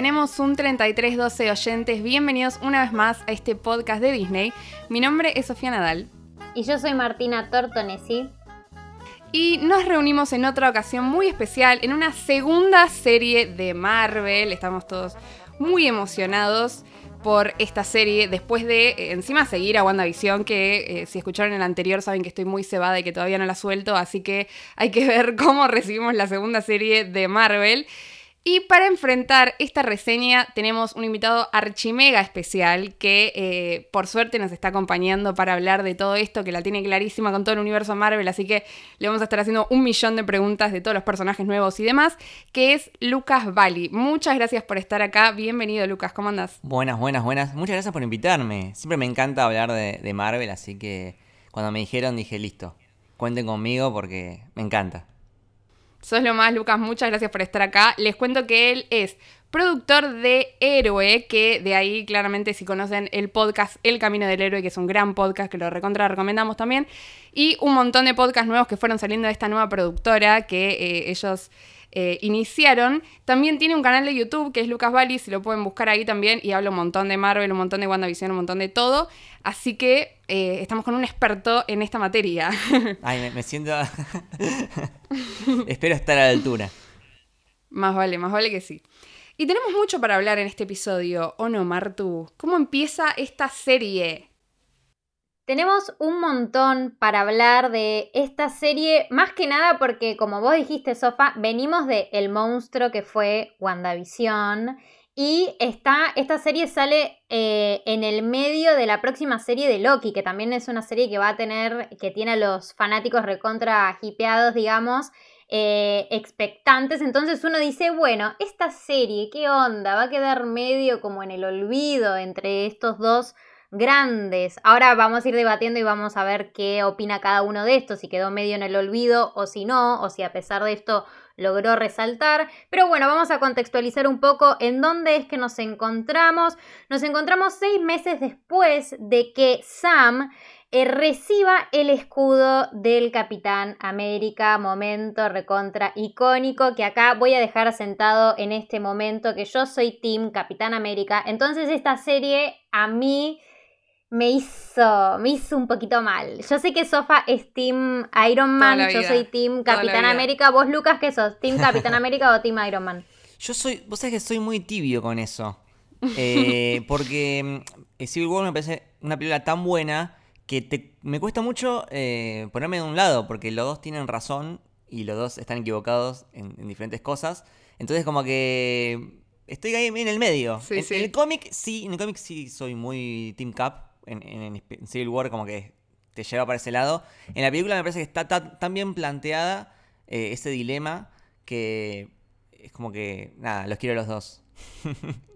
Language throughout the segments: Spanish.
tenemos un 3312 oyentes. Bienvenidos una vez más a este podcast de Disney. Mi nombre es Sofía Nadal. Y yo soy Martina Tortonesi. Y nos reunimos en otra ocasión muy especial, en una segunda serie de Marvel. Estamos todos muy emocionados por esta serie después de eh, encima seguir a WandaVision que eh, si escucharon el anterior saben que estoy muy cebada y que todavía no la suelto así que hay que ver cómo recibimos la segunda serie de Marvel y para enfrentar esta reseña tenemos un invitado archimega especial que eh, por suerte nos está acompañando para hablar de todo esto, que la tiene clarísima con todo el universo Marvel, así que le vamos a estar haciendo un millón de preguntas de todos los personajes nuevos y demás, que es Lucas Bali. Muchas gracias por estar acá, bienvenido Lucas, ¿cómo andas? Buenas, buenas, buenas, muchas gracias por invitarme. Siempre me encanta hablar de, de Marvel, así que cuando me dijeron dije listo, cuenten conmigo porque me encanta. Sos lo más, Lucas. Muchas gracias por estar acá. Les cuento que él es productor de Héroe, que de ahí claramente si conocen el podcast El Camino del Héroe, que es un gran podcast que lo recontra recomendamos también, y un montón de podcasts nuevos que fueron saliendo de esta nueva productora que eh, ellos eh, iniciaron. También tiene un canal de YouTube que es Lucas Bali, si lo pueden buscar ahí también, y habla un montón de Marvel, un montón de WandaVision, un montón de todo. Así que eh, estamos con un experto en esta materia. Ay, me, siento... Espero estar a la altura. Más vale, más vale que sí. Y tenemos mucho para hablar en este episodio, ¿o no, Martu? ¿Cómo empieza esta serie? Tenemos un montón para hablar de esta serie, más que nada porque, como vos dijiste, Sofa, venimos de El monstruo que fue WandaVision. Y está, esta serie sale eh, en el medio de la próxima serie de Loki, que también es una serie que va a tener, que tiene a los fanáticos recontra hipeados, digamos, eh, expectantes. Entonces uno dice, bueno, esta serie, ¿qué onda? Va a quedar medio como en el olvido entre estos dos grandes. Ahora vamos a ir debatiendo y vamos a ver qué opina cada uno de estos, si quedó medio en el olvido o si no, o si a pesar de esto logró resaltar. Pero bueno, vamos a contextualizar un poco en dónde es que nos encontramos. Nos encontramos seis meses después de que Sam eh, reciba el escudo del Capitán América, momento recontra icónico que acá voy a dejar asentado en este momento que yo soy Team Capitán América. Entonces esta serie a mí me hizo, me hizo un poquito mal. Yo sé que Sofa es Team Iron Man, yo soy Team Capitán América. ¿Vos, Lucas, qué sos? ¿Team Capitán América o Team Iron Man? Yo soy, vos sabés que soy muy tibio con eso. Eh, porque mm, Civil War me parece una película tan buena que me cuesta mucho eh, ponerme de un lado, porque los dos tienen razón y los dos están equivocados en, diferentes cosas. Entonces como que estoy ahí en el medio. en, en, el cómic sí, en el cómic sí soy muy Team Cap, en, Civil War como que te lleva para ese lado. En la película me parece que está tan, bien planteada eh, ese dilema que es como que, nada, los quiero los dos.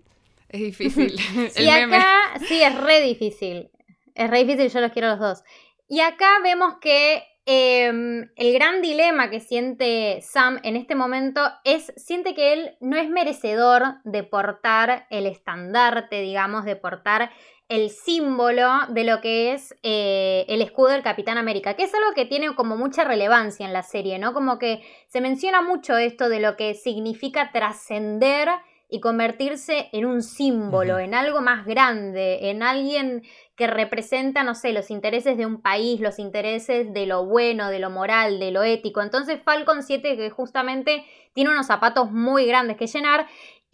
Es difícil. y acá, sí, es re difícil. Es re difícil, yo los quiero los dos. Y acá vemos que em, el gran dilema que siente Sam en este momento es, siente que él no es merecedor de portar el estandarte, digamos, de portar el símbolo de lo que es eh, el escudo del Capitán América, que es algo que tiene como mucha relevancia en la serie, ¿no? Como que se menciona mucho esto de lo que significa trascender y convertirse en un símbolo, en algo más grande, en alguien que representa, no sé, los intereses de un país, los intereses de lo bueno, de lo moral, de lo ético. Entonces Falcon 7 que justamente tiene unos zapatos muy grandes que llenar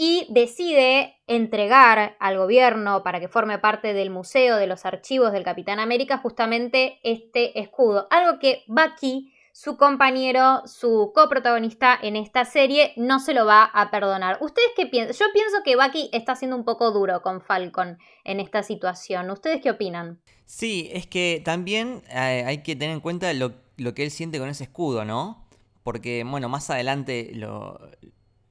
y decide entregar al gobierno para que forme parte del museo de los archivos del Capitán América justamente este escudo. Algo que Bucky, su compañero, su coprotagonista en esta serie, no se lo va a perdonar. ¿Ustedes qué piensan? Yo pienso que Bucky está siendo un poco duro con Falcon en esta situación. ¿Ustedes qué opinan? Sí, es que también eh, hay que tener en cuenta lo, lo que él siente con ese escudo, ¿no? Porque, bueno, más adelante lo,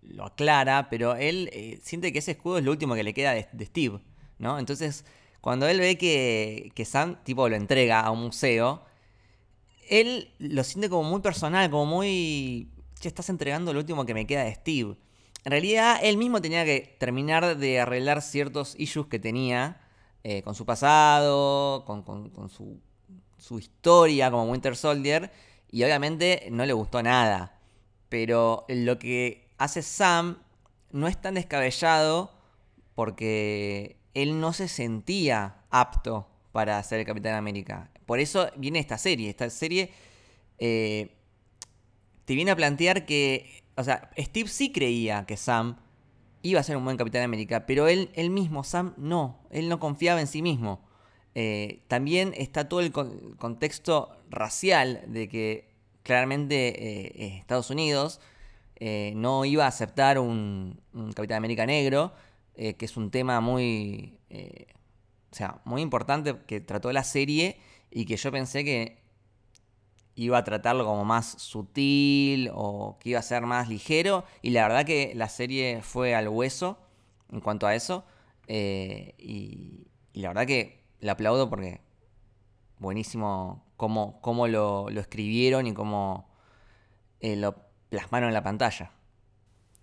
lo aclara, pero él eh, siente que ese escudo es lo último que le queda de, Steve, ¿no? Entonces, cuando él ve que, que Sam, tipo, lo entrega a un museo, él lo siente como muy personal, como muy... Che, estás entregando lo último que me queda de Steve. En realidad, él mismo tenía que terminar de arreglar ciertos issues que tenía eh, con su pasado, con, con su, su historia como Winter Soldier, y obviamente no le gustó nada. Pero lo que hace Sam no es tan descabellado porque él no se sentía apto para ser el Capitán América. Por eso viene esta serie. Esta serie eh, te viene a plantear que, o sea, Steve sí creía que Sam iba a ser un buen Capitán América, pero él, él mismo, Sam, no. Él no confiaba en sí mismo. Eh, también está todo el contexto racial de que claramente eh, Estados Unidos no iba a aceptar un, un Capitán América negro eh, que es un tema muy, eh, o sea, muy importante que trató la serie y que yo pensé que iba a tratarlo como más sutil o que iba a ser más ligero. Y la verdad que la serie fue al hueso en cuanto a eso eh, y, la verdad que la aplaudo porque buenísimo cómo, cómo lo, lo, escribieron y cómo lo plasmaron en la pantalla.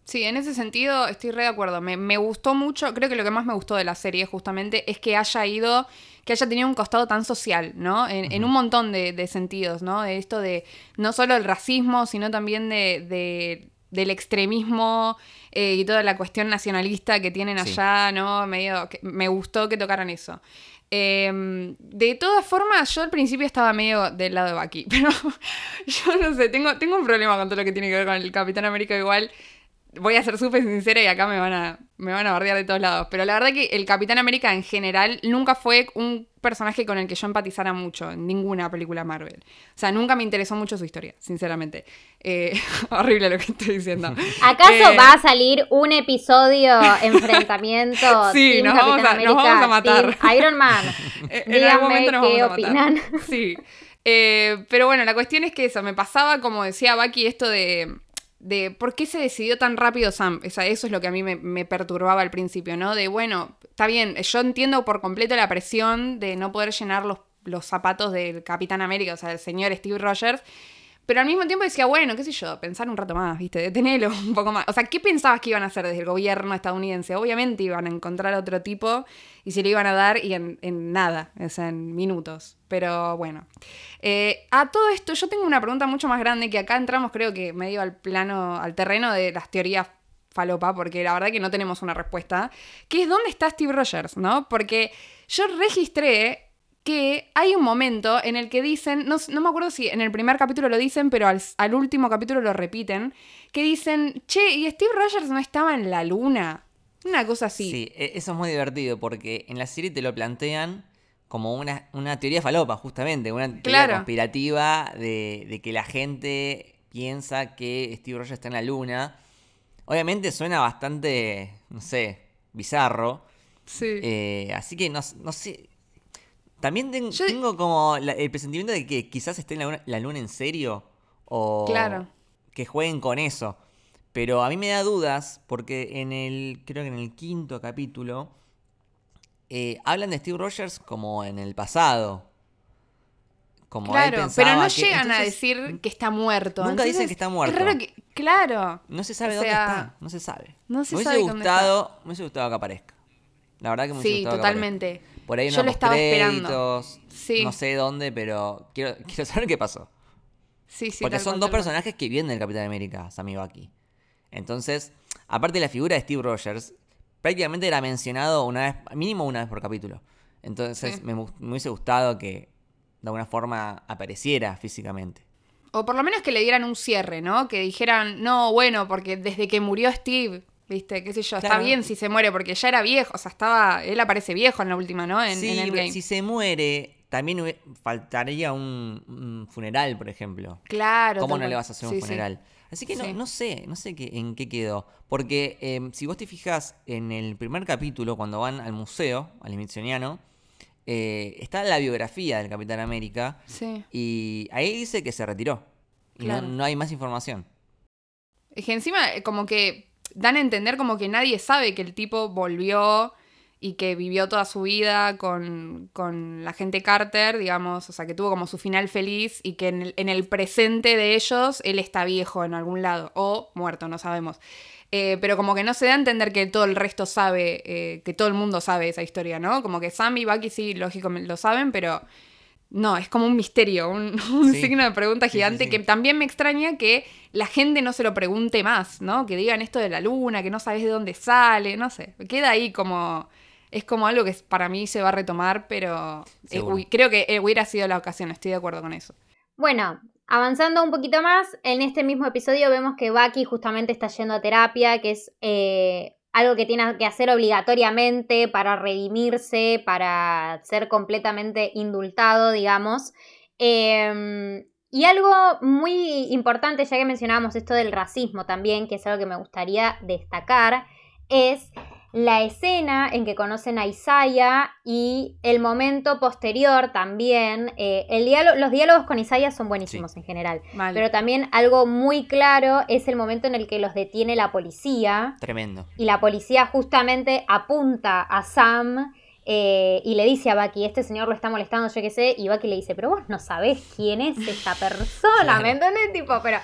Sí, en ese sentido estoy re de acuerdo. Me, gustó mucho, creo que lo que más me gustó de la serie justamente es que haya ido, que haya tenido un costado tan social, ¿no? En, un montón de, sentidos, ¿no? De esto de no solo el racismo, sino también de, del extremismo eh, y toda la cuestión nacionalista que tienen allá, ¿no? Medio, me gustó que tocaran eso. Em, de todas formas, yo al principio estaba medio del lado de Bucky, pero yo no sé, tengo, tengo un problema con todo lo que tiene que ver con el Capitán América igual voy a ser súper sincera y acá me van a me van a bardear de todos lados. Pero la verdad que el Capitán América en general nunca fue un personaje con el que yo empatizara mucho en ninguna película Marvel. O sea, nunca me interesó mucho su historia, sinceramente. Eh, horrible lo que estoy diciendo. ¿Acaso eh, va a salir un episodio enfrentamiento? sí, nos vamos, a, nos vamos, a, matar. Iron Man. en algún momento nos qué opinan. Sí. Eh, pero bueno, la cuestión es que eso, me pasaba, como decía Bucky, esto de de por qué se decidió tan rápido Sam. eso es lo que a mí me, perturbaba al principio, ¿no? De, bueno, está bien, yo entiendo por completo la presión de no poder llenar los, los zapatos del Capitán América, o sea, del señor Steve Rogers, pero al mismo tiempo decía, bueno, qué sé yo, pensar un rato más, ¿viste? Detenelo un poco más. O sea, ¿qué pensabas que iban a hacer desde el gobierno estadounidense? Obviamente iban a encontrar otro tipo y se le iban a dar y en, nada, o sea, en minutos. Pero bueno. Eh, a todo esto, yo tengo una pregunta mucho más grande que acá entramos, creo que medio al plano, al terreno de las teorías falopa, porque la verdad que no tenemos una respuesta, que es dónde está Steve Rogers, ¿no? Porque yo registré que hay un momento en el que dicen, no, me acuerdo si en el primer capítulo lo dicen, pero al, último capítulo lo repiten, que dicen, che, ¿y Steve Rogers no estaba en la luna? Una cosa así. Sí, e, eso es muy divertido porque en la serie te lo plantean como una, una teoría falopa, justamente, una teoría conspirativa de, de, que la gente piensa que Steve Rogers está en la luna. Obviamente suena bastante, no sé, bizarro. Sí. Eh, así que no, no sé también tengo como el presentimiento de que quizás esté en la luna, en serio. O que jueguen con eso. Pero a mí me da dudas porque en el, creo que en el quinto capítulo, eh, hablan de Steve Rogers como en el pasado. Como claro, pero no llegan a decir que está muerto. Nunca dicen que está muerto. claro. No se sabe dónde está, no se sabe. No se me hubiese gustado, Me hubiese gustado que aparezca. La verdad que me hubiese sí, totalmente. Por ahí Yo lo estaba esperando. No sé dónde, pero quiero, quiero saber qué pasó. Sí, sí. Porque son dos personajes que vienen del Capitán América, Sammy Bucky. Entonces, aparte de la figura de Steve Rogers, prácticamente era mencionado una vez, mínimo una vez por capítulo. Entonces, me, me hubiese gustado que de alguna forma apareciera físicamente. O por lo menos que le dieran un cierre, ¿no? Que dijeran, no, bueno, porque desde que murió Steve ¿Viste? ¿Qué sé yo? Está bien si se muere, porque ya era viejo. O sea, estaba. Él aparece viejo en la última, ¿no? En, sí, si se muere, también faltaría un, funeral, por ejemplo. Claro. ¿Cómo no le vas a hacer un funeral? Así que no, no sé, no sé qué, en qué quedó. Porque em, si vos te fijas en el primer capítulo, cuando van al museo, al Smithsoniano, eh, está la biografía del Capitán América. Sí. Y ahí dice que se retiró. Y no, no hay más información. Es que encima, eh, como que dan a entender como que nadie sabe que el tipo volvió y que vivió toda su vida con, con, la gente Carter, digamos, o sea, que tuvo como su final feliz y que en el, presente de ellos él está viejo en algún lado o muerto, no sabemos. Eh, pero como que no se da a entender que todo el resto sabe, eh, que todo el mundo sabe esa historia, ¿no? Como que Sam y Bucky sí, lógico, lo saben, pero no, es como un misterio, un, signo de pregunta gigante que también me extraña que la gente no se lo pregunte más, ¿no? Que digan esto de la luna, que no sabes de dónde sale, no sé. Queda ahí como... Es como algo que para mí se va a retomar, pero eh, creo que eh, hubiera sido la ocasión, estoy de acuerdo con eso. Bueno, avanzando un poquito más, en este mismo episodio vemos que Bucky justamente está yendo a terapia, que es eh, algo que tiene que hacer obligatoriamente para redimirse, para ser completamente indultado, digamos. Em, y algo muy importante, ya que mencionábamos esto del racismo también, que es algo que me gustaría destacar, es la escena en que conocen a Isaiah y el momento posterior también. Eh, el los diálogos con Isaiah son buenísimos en general. Pero también algo muy claro es el momento en el que los detiene la policía. Tremendo. Y la policía justamente apunta a Sam. Eh, y le dice a Bucky, este señor lo está molestando, yo qué sé, y Bucky le dice, pero vos no sabés quién es esta persona, ¿me entendés? Tipo, pero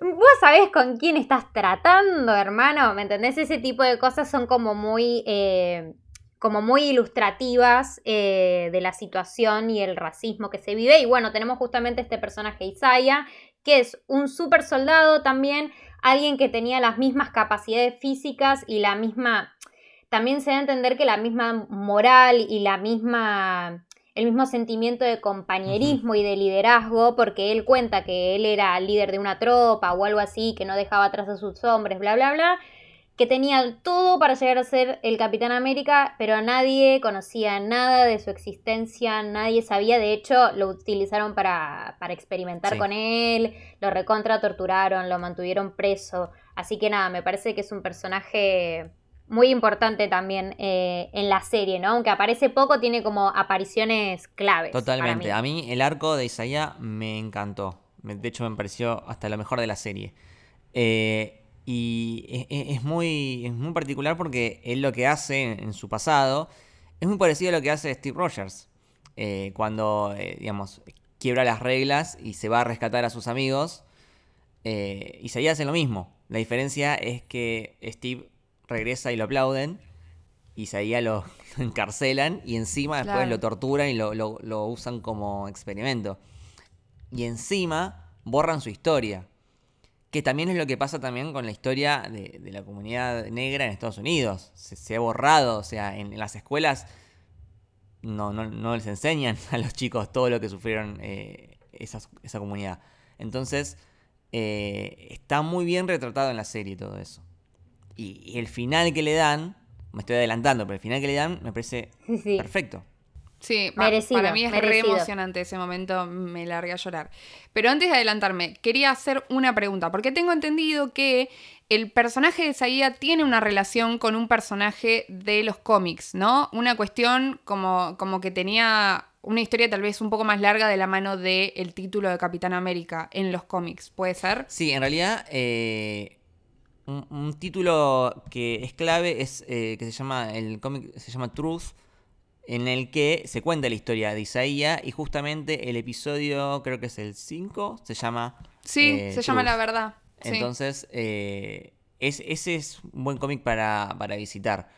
vos sabés con quién estás tratando, hermano, ¿me entendés? Ese tipo de cosas son como muy, eh, como muy ilustrativas eh, de la situación y el racismo que se vive. Y bueno, tenemos justamente este personaje Isaiah, que es un super soldado también, alguien que tenía las mismas capacidades físicas y la misma... También se da a entender que la misma moral y la misma el mismo sentimiento de compañerismo y de liderazgo, porque él cuenta que él era líder de una tropa o algo así, que no dejaba atrás a sus hombres, bla, bla, bla, que tenía todo para llegar a ser el Capitán América, pero nadie conocía nada de su existencia, nadie sabía, de hecho lo utilizaron para, para experimentar con él, lo recontra torturaron, lo mantuvieron preso, así que nada, me parece que es un personaje muy importante también eh, en la serie, ¿no? Aunque aparece poco, tiene como apariciones claves. Totalmente. A mí el arco de Isaiah me encantó. De hecho, me pareció hasta lo mejor de la serie. Eh, y es, muy, es muy particular porque él lo que hace en, su pasado es muy parecido a lo que hace Steve Rogers. Eh, cuando, digamos, quiebra las reglas y se va a rescatar a sus amigos. Isaiah hace lo mismo. La diferencia es que Steve regresa y lo aplauden. Y Isaías lo, encarcelan y encima después lo torturan y lo, usan como experimento. Y encima borran su historia. Que también es lo que pasa también con la historia de, la comunidad negra en Estados Unidos. Se, ha borrado, o sea, en, las escuelas no, no, les enseñan a los chicos todo lo que sufrieron eh, esa, comunidad. Entonces, eh, está muy bien retratado en la serie todo eso. Y, el final que le dan, me estoy adelantando, pero el final que le dan me parece perfecto. Sí, para mí es re emocionante ese momento, me largué a llorar. Pero antes de adelantarme, quería hacer una pregunta, porque tengo entendido que el personaje de Saía tiene una relación con un personaje de los cómics, ¿no? Una cuestión como, como que tenía una historia tal vez un poco más larga de la mano del título de Capitán América en los cómics, ¿puede ser? Sí, en realidad eh, un, título que es clave es eh, que se llama, el cómic se llama Truth, en el que se cuenta la historia de Isaías y justamente el episodio, creo que es el 5, se llama... Sí, eh, se llama La Verdad. Entonces, eh, es, ese es un buen cómic para, para, visitar.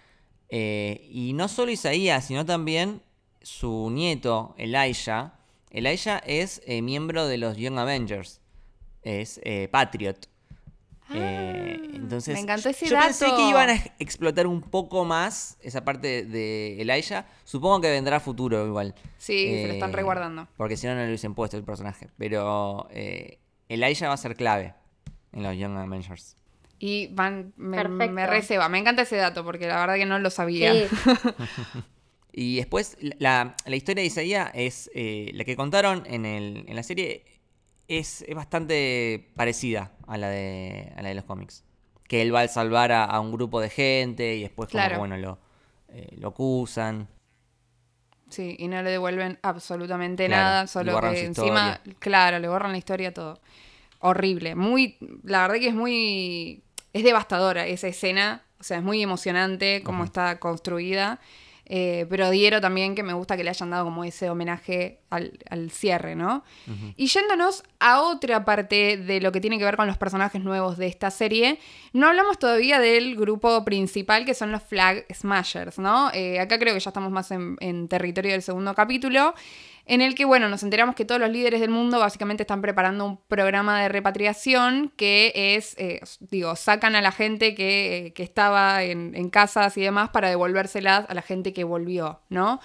y no solo Isaías, sino también su nieto, Elijah. Elijah es miembro de los Young Avengers. Es Patriot. Eh, ah, entonces, me encantó ese yo dato. pensé que iban a explotar un poco más esa parte de Elijah. Supongo que vendrá futuro igual. Sí, se lo están eh, reguardando. Porque si no, no lo hubiesen puesto el personaje. Pero eh, Elijah va a ser clave en los Young Avengers. Y van, me, me receba. Me encanta ese dato porque la verdad que no lo sabía. y después, la, la, historia de Isaías es la que contaron en, el, en la serie es, bastante parecida a la, de, a la de los cómics. Que él va a salvar a, un grupo de gente y después como, bueno, lo, eh, lo acusan. Sí, y no le devuelven absolutamente nada, solo que encima, claro, le borran la historia todo. Horrible, muy, la verdad que es muy, es devastadora esa escena, o sea, es muy emocionante cómo está construida. Eh, pero Diero también, que me gusta que le hayan dado como ese homenaje al, cierre, ¿no? Y yéndonos a otra parte de lo que tiene que ver con los personajes nuevos de esta serie, no hablamos todavía del grupo principal, que son los Flag Smashers, ¿no? Eh, acá creo que ya estamos más en, territorio del segundo capítulo. En el que, bueno, nos enteramos que todos los líderes del mundo básicamente están preparando un programa de repatriación que es, eh, digo, sacan a la gente que, estaba en, casas y demás para devolvérselas a la gente que volvió, ¿no?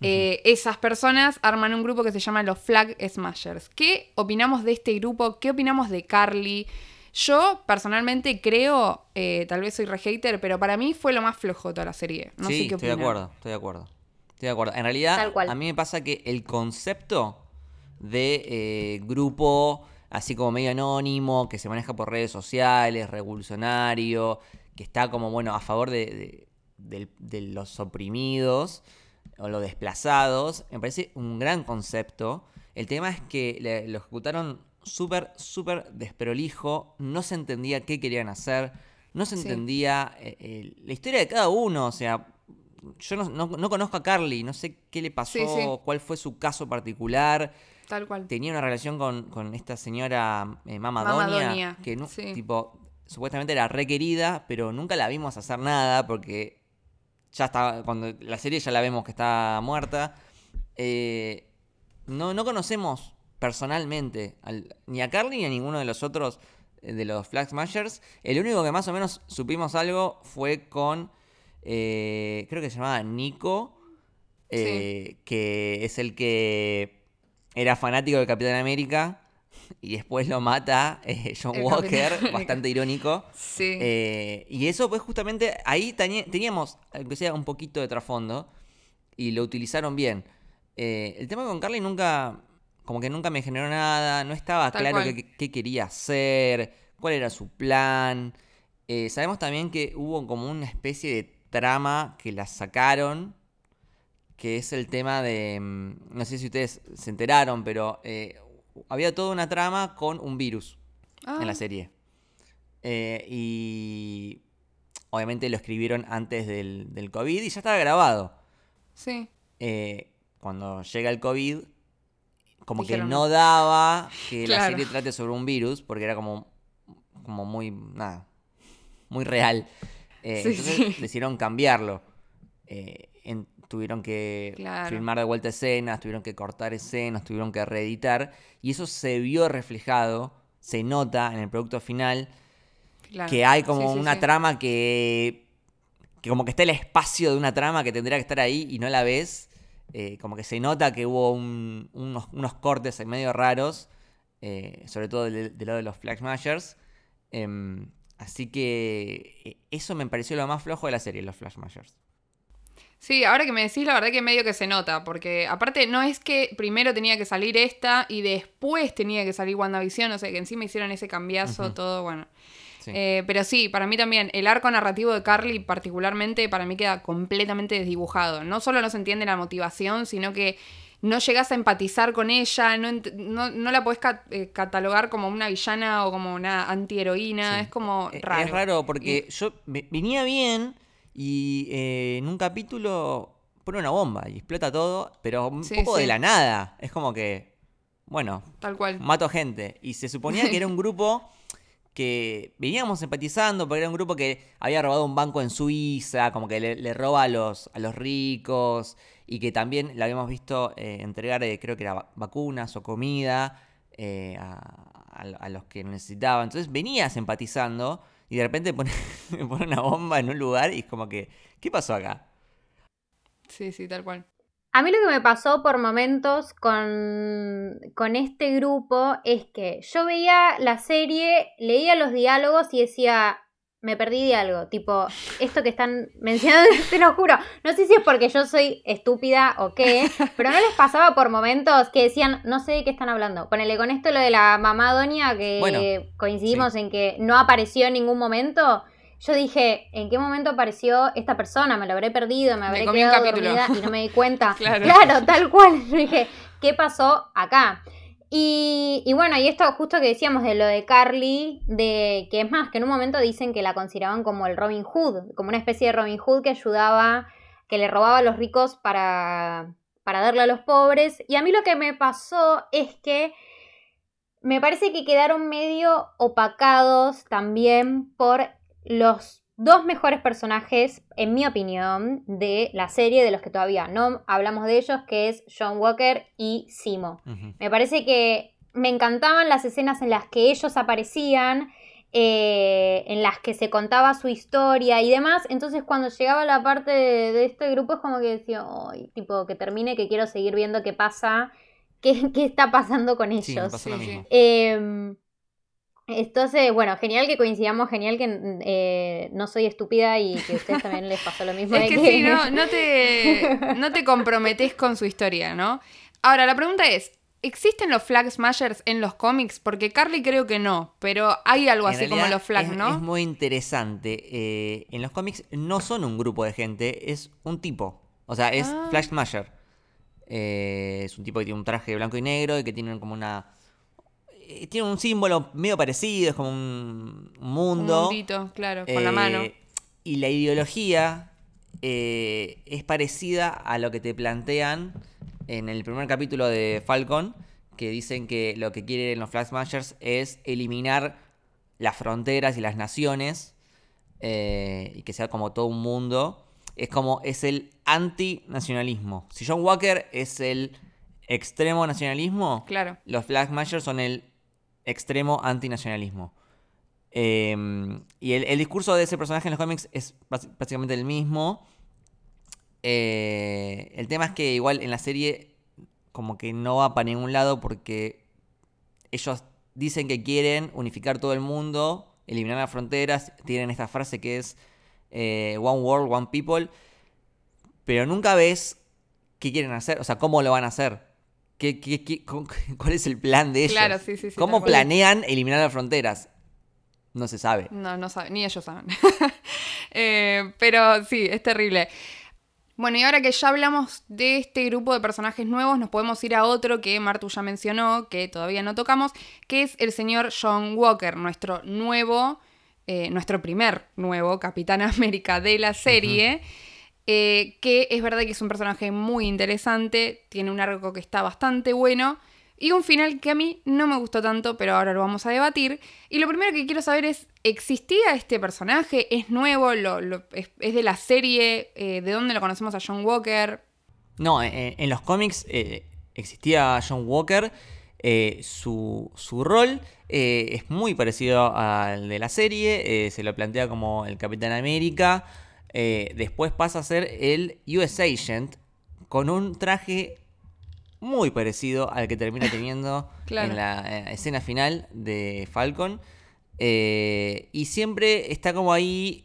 Eh, esas personas arman un grupo que se llama los Flag Smashers. ¿Qué opinamos de este grupo? ¿Qué opinamos de Carly? Yo personalmente creo, eh, tal vez soy re hater, pero para mí fue lo más flojo de toda la serie. No sí, sé qué estoy de acuerdo, estoy de acuerdo. Estoy de acuerdo. En realidad, a mí me pasa que el concepto de eh, grupo, así como medio anónimo, que se maneja por redes sociales, revolucionario, que está como, bueno, a favor de, los oprimidos o los desplazados, me parece un gran concepto. El tema es que lo ejecutaron súper, súper desprolijo, no se entendía qué querían hacer, no se entendía eh, la historia de cada uno, o sea, yo no, conozco a Carly, no sé qué le pasó, cuál fue su caso particular. Tal cual. Tenía una relación con, esta señora eh, Mama, Doña, que no, tipo, supuestamente era requerida, pero nunca la vimos hacer nada porque ya está, cuando la serie ya la vemos que está muerta. Eh, no, no conocemos personalmente ni a Carly ni a ninguno de los otros eh, de los Flag Smashers. El único que más o menos supimos algo fue con eh, creo que se llamaba Nico, eh, que es el que era fanático del Capitán América y después lo mata eh, John Walker, bastante irónico. y eso pues justamente ahí teníamos, aunque sea un poquito de trasfondo, y lo utilizaron bien. el tema con Carly nunca, como que nunca me generó nada, no estaba claro qué, quería hacer, cuál era su plan. sabemos también que hubo como una especie de trama que la sacaron, que es el tema de, mm, no sé si ustedes se enteraron, pero eh, había toda una trama con un virus en la ah. serie. Eh, y obviamente lo escribieron antes del, COVID y ya estaba grabado. Sí. Eh, cuando llega el COVID, como que no daba que la serie trate sobre un virus, porque era como, como muy, nada, muy real. Eh, entonces decidieron cambiarlo. Eh, tuvieron que filmar de vuelta escenas, tuvieron que cortar escenas, tuvieron que reeditar. Y eso se vio reflejado, se nota en el producto final, que hay como una trama que, que como que está el espacio de una trama que tendría que estar ahí y no la ves. Eh, como que se nota que hubo unos, cortes en medio raros, sobre todo del, lado de los Flag Smashers. Así que eh, eso me pareció lo más flojo de la serie, los Flash Mashers. Sí, ahora que me decís, la verdad que medio que se nota, porque aparte no es que primero tenía que salir esta y después tenía que salir WandaVision, o sea que encima hicieron ese cambiazo, todo, bueno. Eh, pero sí, para mí también, el arco narrativo de Carly particularmente, para mí queda completamente desdibujado. No solo no se entiende la motivación, sino que no llegas a empatizar con ella, no, no, la podés eh, catalogar como una villana o como una antiheroína, es como raro. Es raro porque yo venía bien y eh, en un capítulo pone una bomba y explota todo, pero un poco de la nada. Es como que, bueno, tal cual. Mato gente. Y se suponía que era un grupo que veníamos empatizando porque era un grupo que había robado un banco en Suiza, como que le, roba a los, a los ricos y que también le habíamos visto eh, entregar, eh, creo que era vacunas o comida eh, a, los que necesitaban. Entonces venías empatizando y de repente pone, pone una bomba en un lugar y es como que, ¿qué pasó acá? Sí, sí, tal cual. A mí lo que me pasó por momentos con, con, este grupo es que yo veía la serie, leía los diálogos y decía, me perdí de algo. Tipo, esto que están mencionando, te lo juro. No sé si es porque yo soy estúpida o qué, pero no les pasaba por momentos que decían, no sé de qué están hablando. Ponele con esto lo de la mamá Doña, que coincidimos en que no apareció en ningún momento. Yo dije, ¿en qué momento apareció esta persona? Me lo habré perdido, me habré quedado dormida y no me di cuenta. claro. claro, tal cual. Yo dije, ¿qué pasó acá? Y, bueno, y esto justo que decíamos de lo de Carly, de que es más, que en un momento dicen que la consideraban como el Robin Hood, como una especie de Robin Hood que ayudaba, que le robaba a los ricos para, para darle a los pobres. Y a mí lo que me pasó es que me parece que quedaron medio opacados también por los dos mejores personajes, en mi opinión, de la serie, de los que todavía no hablamos de ellos, que es John Walker y Simo. Me parece que me encantaban las escenas en las que ellos aparecían, eh, en las que se contaba su historia y demás. Entonces, cuando llegaba la parte de, este grupo, es como que decía, Ay, tipo, que termine, que quiero seguir viendo qué pasa, qué, qué está pasando con ellos. Em, entonces, bueno, genial que coincidamos, genial que eh, no soy estúpida y que a ustedes también les pasó lo mismo. es que, sí, no, no, te, no te comprometes con su historia, ¿no? Ahora, la pregunta es, ¿existen los Flag Smashers en los cómics? Porque Carly creo que no, pero hay algo así como los Flag, ¿no? Es muy interesante. Eh, en los cómics no son un grupo de gente, es un tipo. O sea, es ah. Flag Smasher. Eh, es un tipo que tiene un traje blanco y negro y que tiene como una tiene un símbolo medio parecido, es como un mundo. Un mundito, claro, con la mano. Eh, y la ideología eh, es parecida a lo que te plantean en el primer capítulo de Falcon, que dicen que lo que quieren los Flag Smashers es eliminar las fronteras y las naciones y que sea como todo un mundo. Es como, es el antinacionalismo. Si John Walker es el extremo nacionalismo, claro. los Flag Smashers son el extremo antinacionalismo. Eh, y el, discurso de ese personaje en los cómics es básicamente el mismo. Eh, el tema es que igual en la serie como que no va para ningún lado porque ellos dicen que quieren unificar todo el mundo, eliminar las fronteras, tienen esta frase que es eh, One World, One People, pero nunca ves qué quieren hacer, o sea, cómo lo van a hacer. ¿Qué, cuál es el plan de ellos? Claro, sí, sí, sí. ¿Cómo planean eliminar las fronteras? No se sabe. No, no sabe, ni ellos saben. Eh, pero sí, es terrible. Bueno, y ahora que ya hablamos de este grupo de personajes nuevos, nos podemos ir a otro que Martu ya mencionó, que todavía no tocamos, que es el señor John Walker, nuestro nuevo, eh, nuestro primer nuevo Capitán América de la serie. Eh, que es verdad que es un personaje muy interesante, tiene un arco que está bastante bueno y un final que a mí no me gustó tanto, pero ahora lo vamos a debatir. Y lo primero que quiero saber es, ¿existía este personaje? ¿Es nuevo? es, de la serie? Eh, ¿De dónde lo conocemos a John Walker? No, eh, en, los cómics existía John Walker. su, su, rol es muy parecido al de la serie. se lo plantea como el Capitán América. Eh, después pasa a ser el US Agent con un traje muy parecido al que termina teniendo en la eh, escena final de Falcon. Eh, y siempre está como ahí,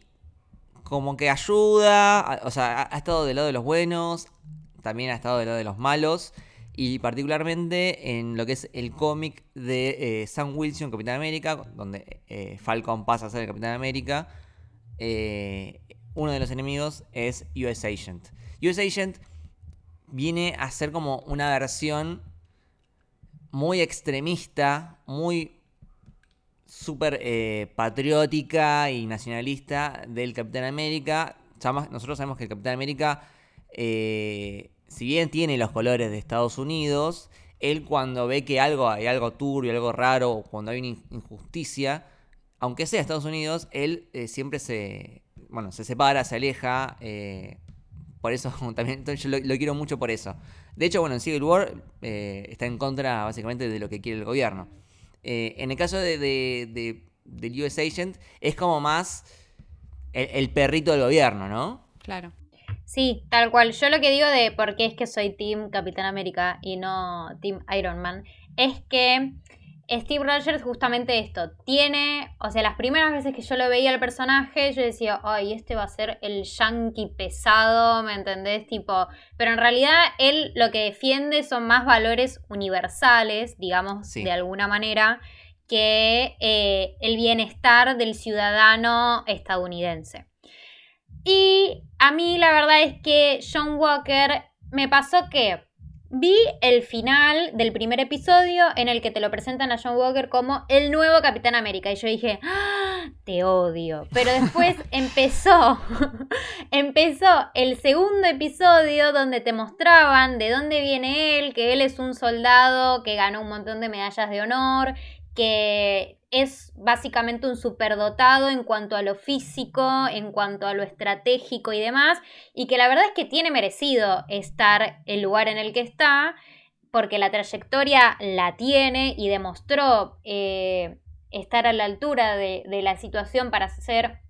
como que ayuda, o sea, ha, estado del lado de los buenos, también ha estado del lado de los malos. Y particularmente en lo que es el cómic de Sam Wilson, Capitán América, donde Falcon pasa a ser el Capitán América uno de los enemigos es US Agent. US Agent viene a ser como una versión muy extremista, muy súper eh, patriótica y nacionalista del Capitán América. Nosotros sabemos que el Capitán América, eh, si bien tiene los colores de Estados Unidos, él cuando ve que algo hay algo turbio, algo raro, cuando hay una injusticia, aunque sea Estados Unidos, él eh, siempre se, bueno, se separa, se aleja. Eh, por eso también yo lo, quiero mucho por eso. De hecho, bueno, en Civil War eh, está en contra básicamente de lo que quiere el gobierno. Eh, en el caso de, del US Agent, es como más el, perrito del gobierno, ¿no? Claro. Sí, tal cual. Yo lo que digo de por qué es que soy Team Capitán América y no Team Iron Man es que Steve Rogers justamente esto, tiene, o sea, las primeras veces que yo lo veía al personaje, yo decía, ay, este va a ser el yankee pesado, ¿me entendés? Tipo, pero en realidad él lo que defiende son más valores universales, digamos, de alguna manera, que eh, el bienestar del ciudadano estadounidense. Y a mí la verdad es que John Walker me pasó que Vi el final del primer episodio en el que te lo presentan a John Walker como el nuevo Capitán América y yo dije, ¡Ah, te odio. Pero después empezó, empezó el segundo episodio donde te mostraban de dónde viene él, que él es un soldado que ganó un montón de medallas de honor, que es básicamente un superdotado en cuanto a lo físico, en cuanto a lo estratégico y demás, y que la verdad es que tiene merecido estar el lugar en el que está, porque la trayectoria la tiene y demostró eh, estar a la altura de, la situación para ser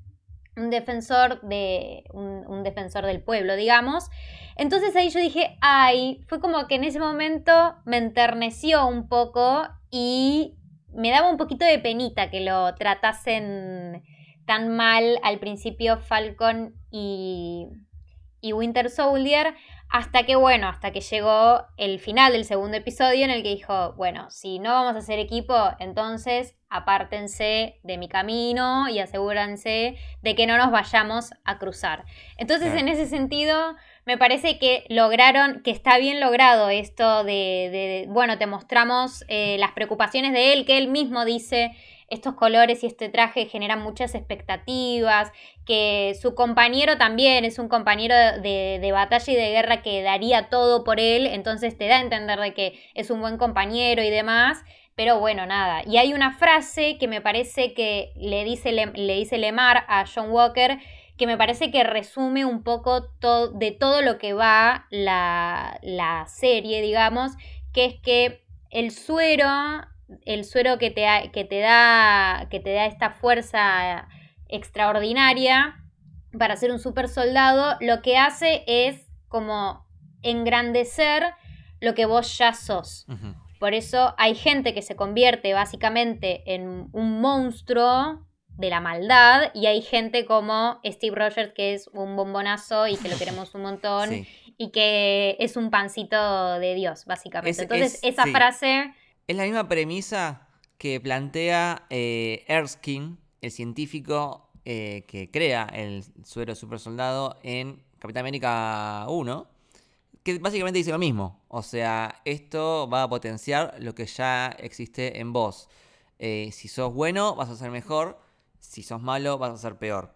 un defensor de un, defensor del pueblo, digamos. Entonces ahí yo dije, ay, fue como que en ese momento me enterneció un poco y me daba un poquito de penita que lo tratasen tan mal al principio Falcon y, y Winter Soldier, hasta que, bueno, hasta que llegó el final del segundo episodio en el que dijo, bueno, si no vamos a hacer equipo, entonces apártense de mi camino y asegúrense de que no nos vayamos a cruzar. Entonces, en ese sentido, me parece que lograron, que está bien logrado esto de, bueno, te mostramos eh, las preocupaciones de él, que él mismo dice, estos colores y este traje generan muchas expectativas, que su compañero también es un compañero de, de, batalla y de guerra que daría todo por él, entonces te da a entender de que es un buen compañero y demás. Pero bueno, nada. Y hay una frase que me parece que le dice, le dice Lemar a John Walker, que me parece que resume un poco de todo lo que va la, serie, digamos, que es que el suero, el suero que te, que te, da, que te da esta fuerza extraordinaria para ser un super soldado, lo que hace es como engrandecer lo que vos ya sos. Por eso hay gente que se convierte básicamente en un monstruo de la maldad y hay gente como Steve Rogers que es un bombonazo y que lo queremos un montón y que es un pancito de Dios, básicamente. Entonces, esa frase... Es la misma premisa que plantea eh, Erskine, el científico eh, que crea el suero super soldado en Capitán América 1, que básicamente dice lo mismo. O sea, esto va a potenciar lo que ya existe en vos. Eh, si sos bueno, vas a ser mejor si sos malo vas a ser peor.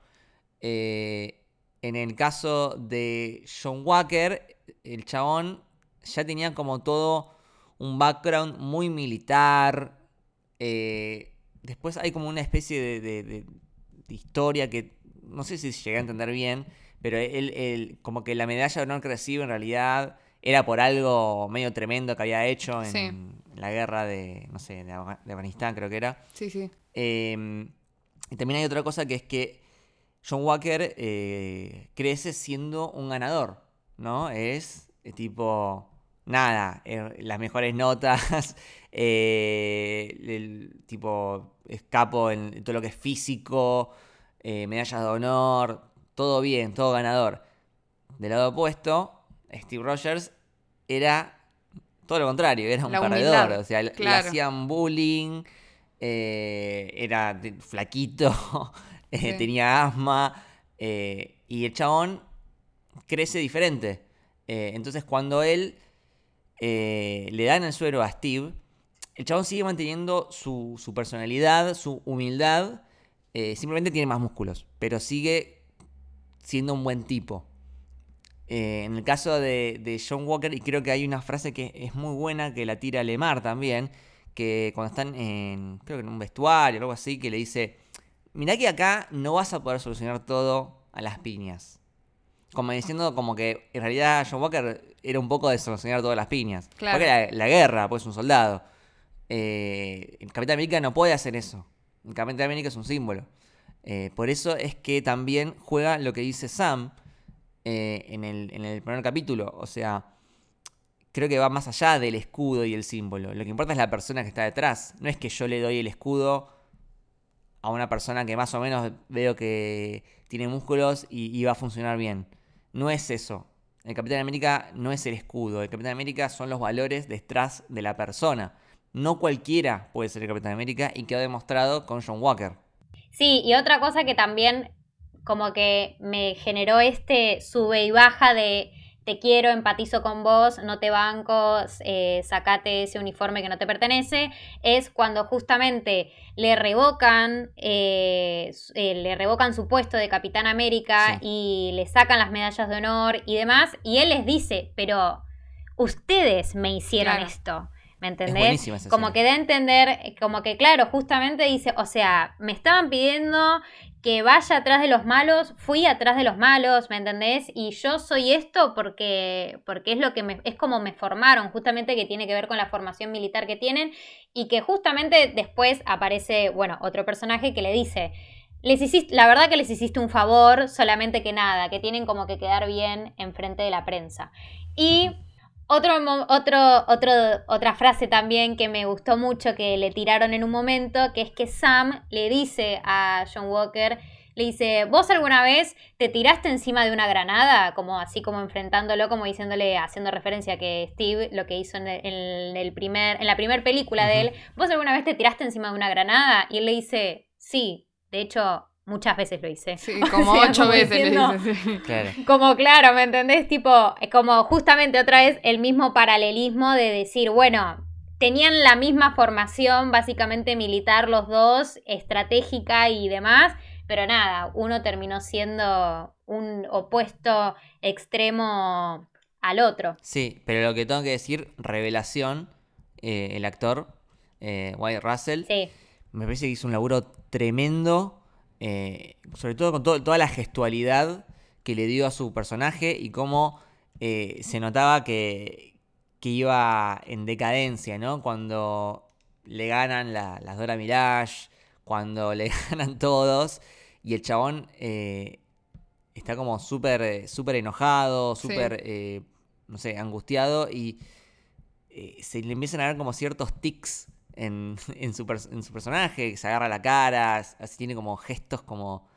Eh, en el caso de John Walker, el chabón ya tenía como todo un background muy militar. Eh, después hay como una especie de, historia que no sé si llegué a entender bien, pero él, como que la medalla de honor que recibe en realidad era por algo medio tremendo que había hecho en, la guerra de, no sé, de, Afganistán creo que era. Sí, sí. Em, y también hay otra cosa que es que John Walker eh, crece siendo un ganador, ¿no? Es eh, tipo, nada, eh, las mejores notas, el tipo escapo en todo lo que es físico, medallas de honor, todo bien, todo ganador. Del lado opuesto, Steve Rogers era todo lo contrario, era un perdedor, o sea, le hacían bullying. Eh, era flaquito, eh, tenía asma, eh, y el chabón crece diferente. entonces cuando él le dan el suero a Steve, el chabón sigue manteniendo su, personalidad, su humildad, simplemente tiene más músculos, pero sigue siendo un buen tipo. en el caso de, de, John Walker, y creo que hay una frase que es muy buena que la tira Lemar también, que cuando están en, creo que en un vestuario o algo así, que le dice, mirá que acá no vas a poder solucionar todo a las piñas. Como diciendo como que en realidad John Walker era un poco de solucionar todas las piñas. Porque la, la guerra, pues un soldado. Eh, el Capitán América no puede hacer eso. El Capitán América es un símbolo. Eh, por eso es que también juega lo que dice Sam eh, en, el, en el primer capítulo. O sea, creo que va más allá del escudo y el símbolo. Lo que importa es la persona que está detrás. No es que yo le doy el escudo a una persona que más o menos veo que tiene músculos y, va a funcionar bien. No es eso. El Capitán América no es el escudo. El Capitán América son los valores detrás de la persona. No cualquiera puede ser el Capitán América y quedó demostrado con John Walker. Sí, y otra cosa que también como que me generó este sube y baja de te quiero, empatizo con vos, no te banco, eh, sacate ese uniforme que no te pertenece, es cuando justamente le revocan, eh, eh, le revocan su puesto de Capitán América y le sacan las medallas de honor y demás, y él les dice, pero ustedes me hicieron esto. ¿Me entendés? como que da a entender, como que claro, justamente dice, o sea, me estaban pidiendo que vaya atrás de los malos, fui atrás de los malos, ¿me entendés? Y yo soy esto porque, porque es lo que me, es como me formaron, justamente que tiene que ver con la formación militar que tienen y que justamente después aparece, bueno, otro personaje que le dice, les hiciste, la verdad que les hiciste un favor, solamente que nada, que tienen como que quedar bien enfrente de la prensa. Y otro, otro, otro, otra frase también que me gustó mucho que le tiraron en un momento, que es que Sam le dice a John Walker, le dice, ¿vos alguna vez te tiraste encima de una granada? Como así como enfrentándolo, como diciéndole, haciendo referencia a que Steve lo que hizo en, el, primer, en la primera película de él, ¿vos alguna vez te tiraste encima de una granada? Y él le dice, sí, de hecho Muchas veces lo hice. Sí, como ocho veces lo hice. Claro. Como claro, ¿me entendés? Tipo, como justamente otra vez el mismo paralelismo de decir, bueno, tenían la misma formación básicamente militar los dos, estratégica y demás, pero nada, uno terminó siendo un opuesto extremo al otro. Sí, pero lo que tengo que decir, revelación, eh, el actor, eh, White Russell, sí. me parece que hizo un laburo tremendo eh, sobre todo con toda la gestualidad que le dio a su personaje y cómo eh, se notaba que, que, iba en decadencia, ¿no? Cuando le ganan las Dora Mirage, cuando le ganan todos y el chabón eh, está como súper súper enojado, súper, no sé, angustiado y se le empiezan a ver como ciertos tics en, en, su, en su personaje, que se agarra la cara, así tiene como gestos como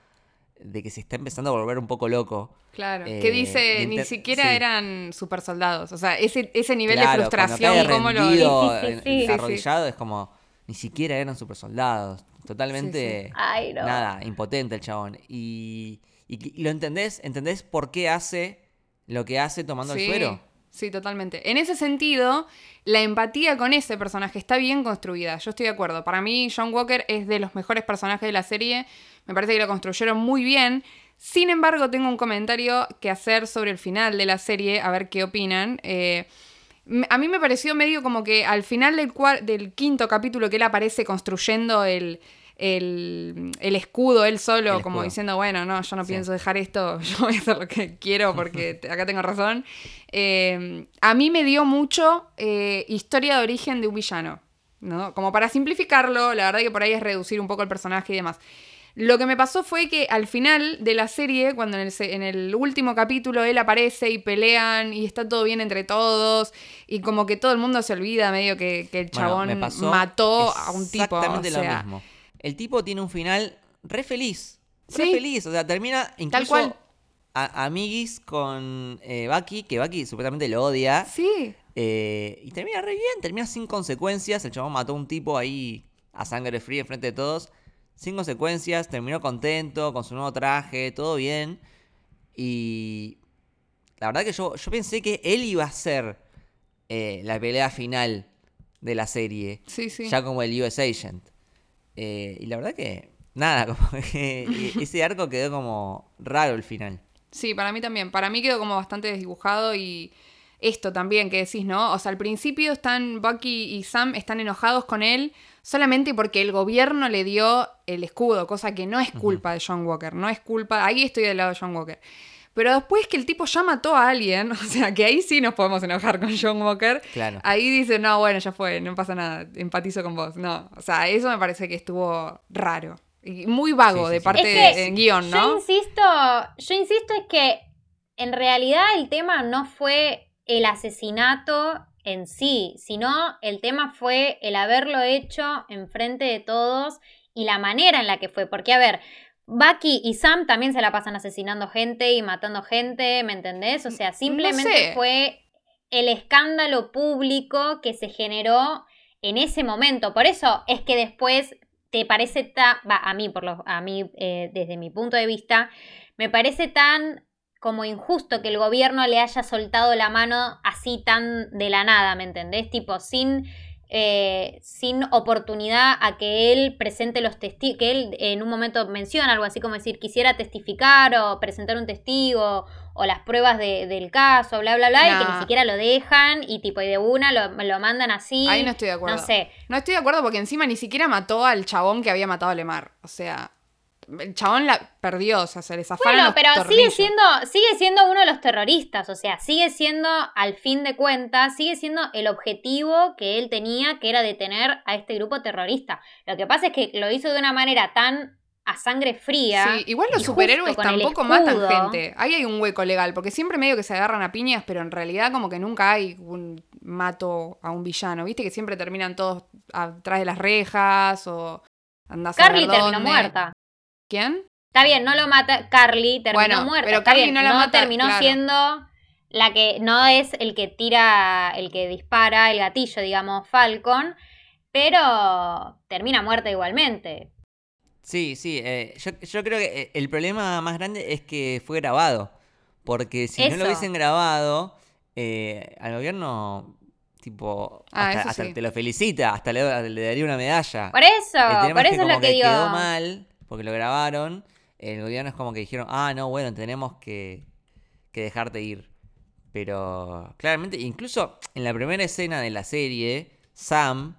de que se está empezando a volver un poco loco. Claro, eh, que dice, ni siquiera eran super soldados. O sea, ese, ese nivel de frustración, como lo... desarrollado es como, ni siquiera eran super soldados. Totalmente, nada, impotente el chabón. Y, y, lo entendés, entendés por qué hace lo que hace tomando el suero. Sí, totalmente. En ese sentido, la empatía con ese personaje está bien construida. Yo estoy de acuerdo. Para mí, John Walker es de los mejores personajes de la serie. Me parece que lo construyeron muy bien. Sin embargo, tengo un comentario que hacer sobre el final de la serie, a ver qué opinan. Eh, a mí me pareció medio como que al final del, del quinto capítulo que él aparece construyendo el, el, escudo él solo, como diciendo, bueno, no, yo no pienso dejar esto, yo voy a hacer lo que quiero porque acá tengo razón. Eh, a mí me dio mucho eh, historia de origen de un villano, ¿no? Como para simplificarlo, la verdad que por ahí es reducir un poco el personaje y demás. Lo que me pasó fue que al final de la serie, cuando en el, en el, último capítulo él aparece y pelean y está todo bien entre todos y como que todo el mundo se olvida medio que, el chabón mató a un tipo. Exactamente lo mismo el tipo tiene un final re feliz. Re feliz. O sea, termina incluso A, amiguis con eh, Bucky, que Bucky supuestamente lo odia. Sí. Eh, y termina re bien, termina sin consecuencias. El chabón mató a un tipo ahí a sangre fría enfrente de todos. Sin consecuencias, terminó contento con su nuevo traje, todo bien. Y la verdad que yo, yo pensé que él iba a ser eh, la pelea final de la serie. Sí, sí. Ya como el US Agent. Eh, y la verdad que, nada, como que ese arco quedó como raro el final. Sí, para mí también. Para mí quedó como bastante desdibujado y esto también que decís, ¿no? O sea, al principio están Bucky y Sam están enojados con él solamente porque el gobierno le dio el escudo, cosa que no es culpa de John Walker, no es culpa, ahí estoy del lado de John Walker. Pero después que el tipo ya mató a alguien, o sea, que ahí sí nos podemos enojar con John Walker. Claro. Ahí dice, no, bueno, ya fue, no pasa nada, empatizo con vos. No, o sea, eso me parece que estuvo raro. Y muy vago de parte del guion, ¿no? Yo insisto, yo insisto es que en realidad el tema no fue el asesinato en sí, sino el tema fue el haberlo hecho enfrente de todos y la manera en la que fue. Porque, a ver, Bucky y Sam también se la pasan asesinando gente y matando gente, ¿me entendés? O sea, simplemente fue el escándalo público que se generó en ese momento. Por eso es que después te parece tan, va, a mí, por lo, a mí eh, desde mi punto de vista, me parece tan como injusto que el gobierno le haya soltado la mano así tan de la nada, ¿me entendés? Tipo, sin eh, sin oportunidad a que él presente los testigos, que él en un momento menciona algo así como decir, quisiera testificar o presentar un testigo o las pruebas del caso, bla, bla, bla, y que ni siquiera lo dejan y tipo, y de una lo, lo mandan así. Ahí no estoy de acuerdo. No sé. No estoy de acuerdo porque encima ni siquiera mató al chabón que había matado a Lemar. O sea, el chabón la perdió, o sea, se le zafaron Bueno, pero sigue siendo, sigue siendo uno de los terroristas, o sea, sigue siendo, al fin de cuentas, sigue siendo el objetivo que él tenía, que era detener a este grupo terrorista. Lo que pasa es que lo hizo de una manera tan a sangre fría. Sí, igual los superhéroes tampoco matan gente. Ahí hay un hueco legal, porque siempre medio que se agarran a piñas, pero en realidad como que nunca hay un mato a un villano. ¿Viste que siempre terminan todos atrás de las rejas o andas a Carly terminó muerta. ¿Quién? Está bien, no lo mata. Carly terminó muerta. Pero Carly no la mata. terminó siendo la que no es el que tira, el que dispara el gatillo, digamos, Falcon, pero termina muerta igualmente. Sí, sí, eh, yo, creo que eh, el problema más grande es que fue grabado, porque si no lo hubiesen grabado, eh, al gobierno, tipo, ah, hasta, te lo felicita, hasta le, daría una medalla. Por eso, por eso es, lo que, digo. Quedó mal, porque lo grabaron, el gobierno es como que dijeron, ah, no, bueno, tenemos que, que dejarte ir. Pero claramente, incluso en la primera escena de la serie, Sam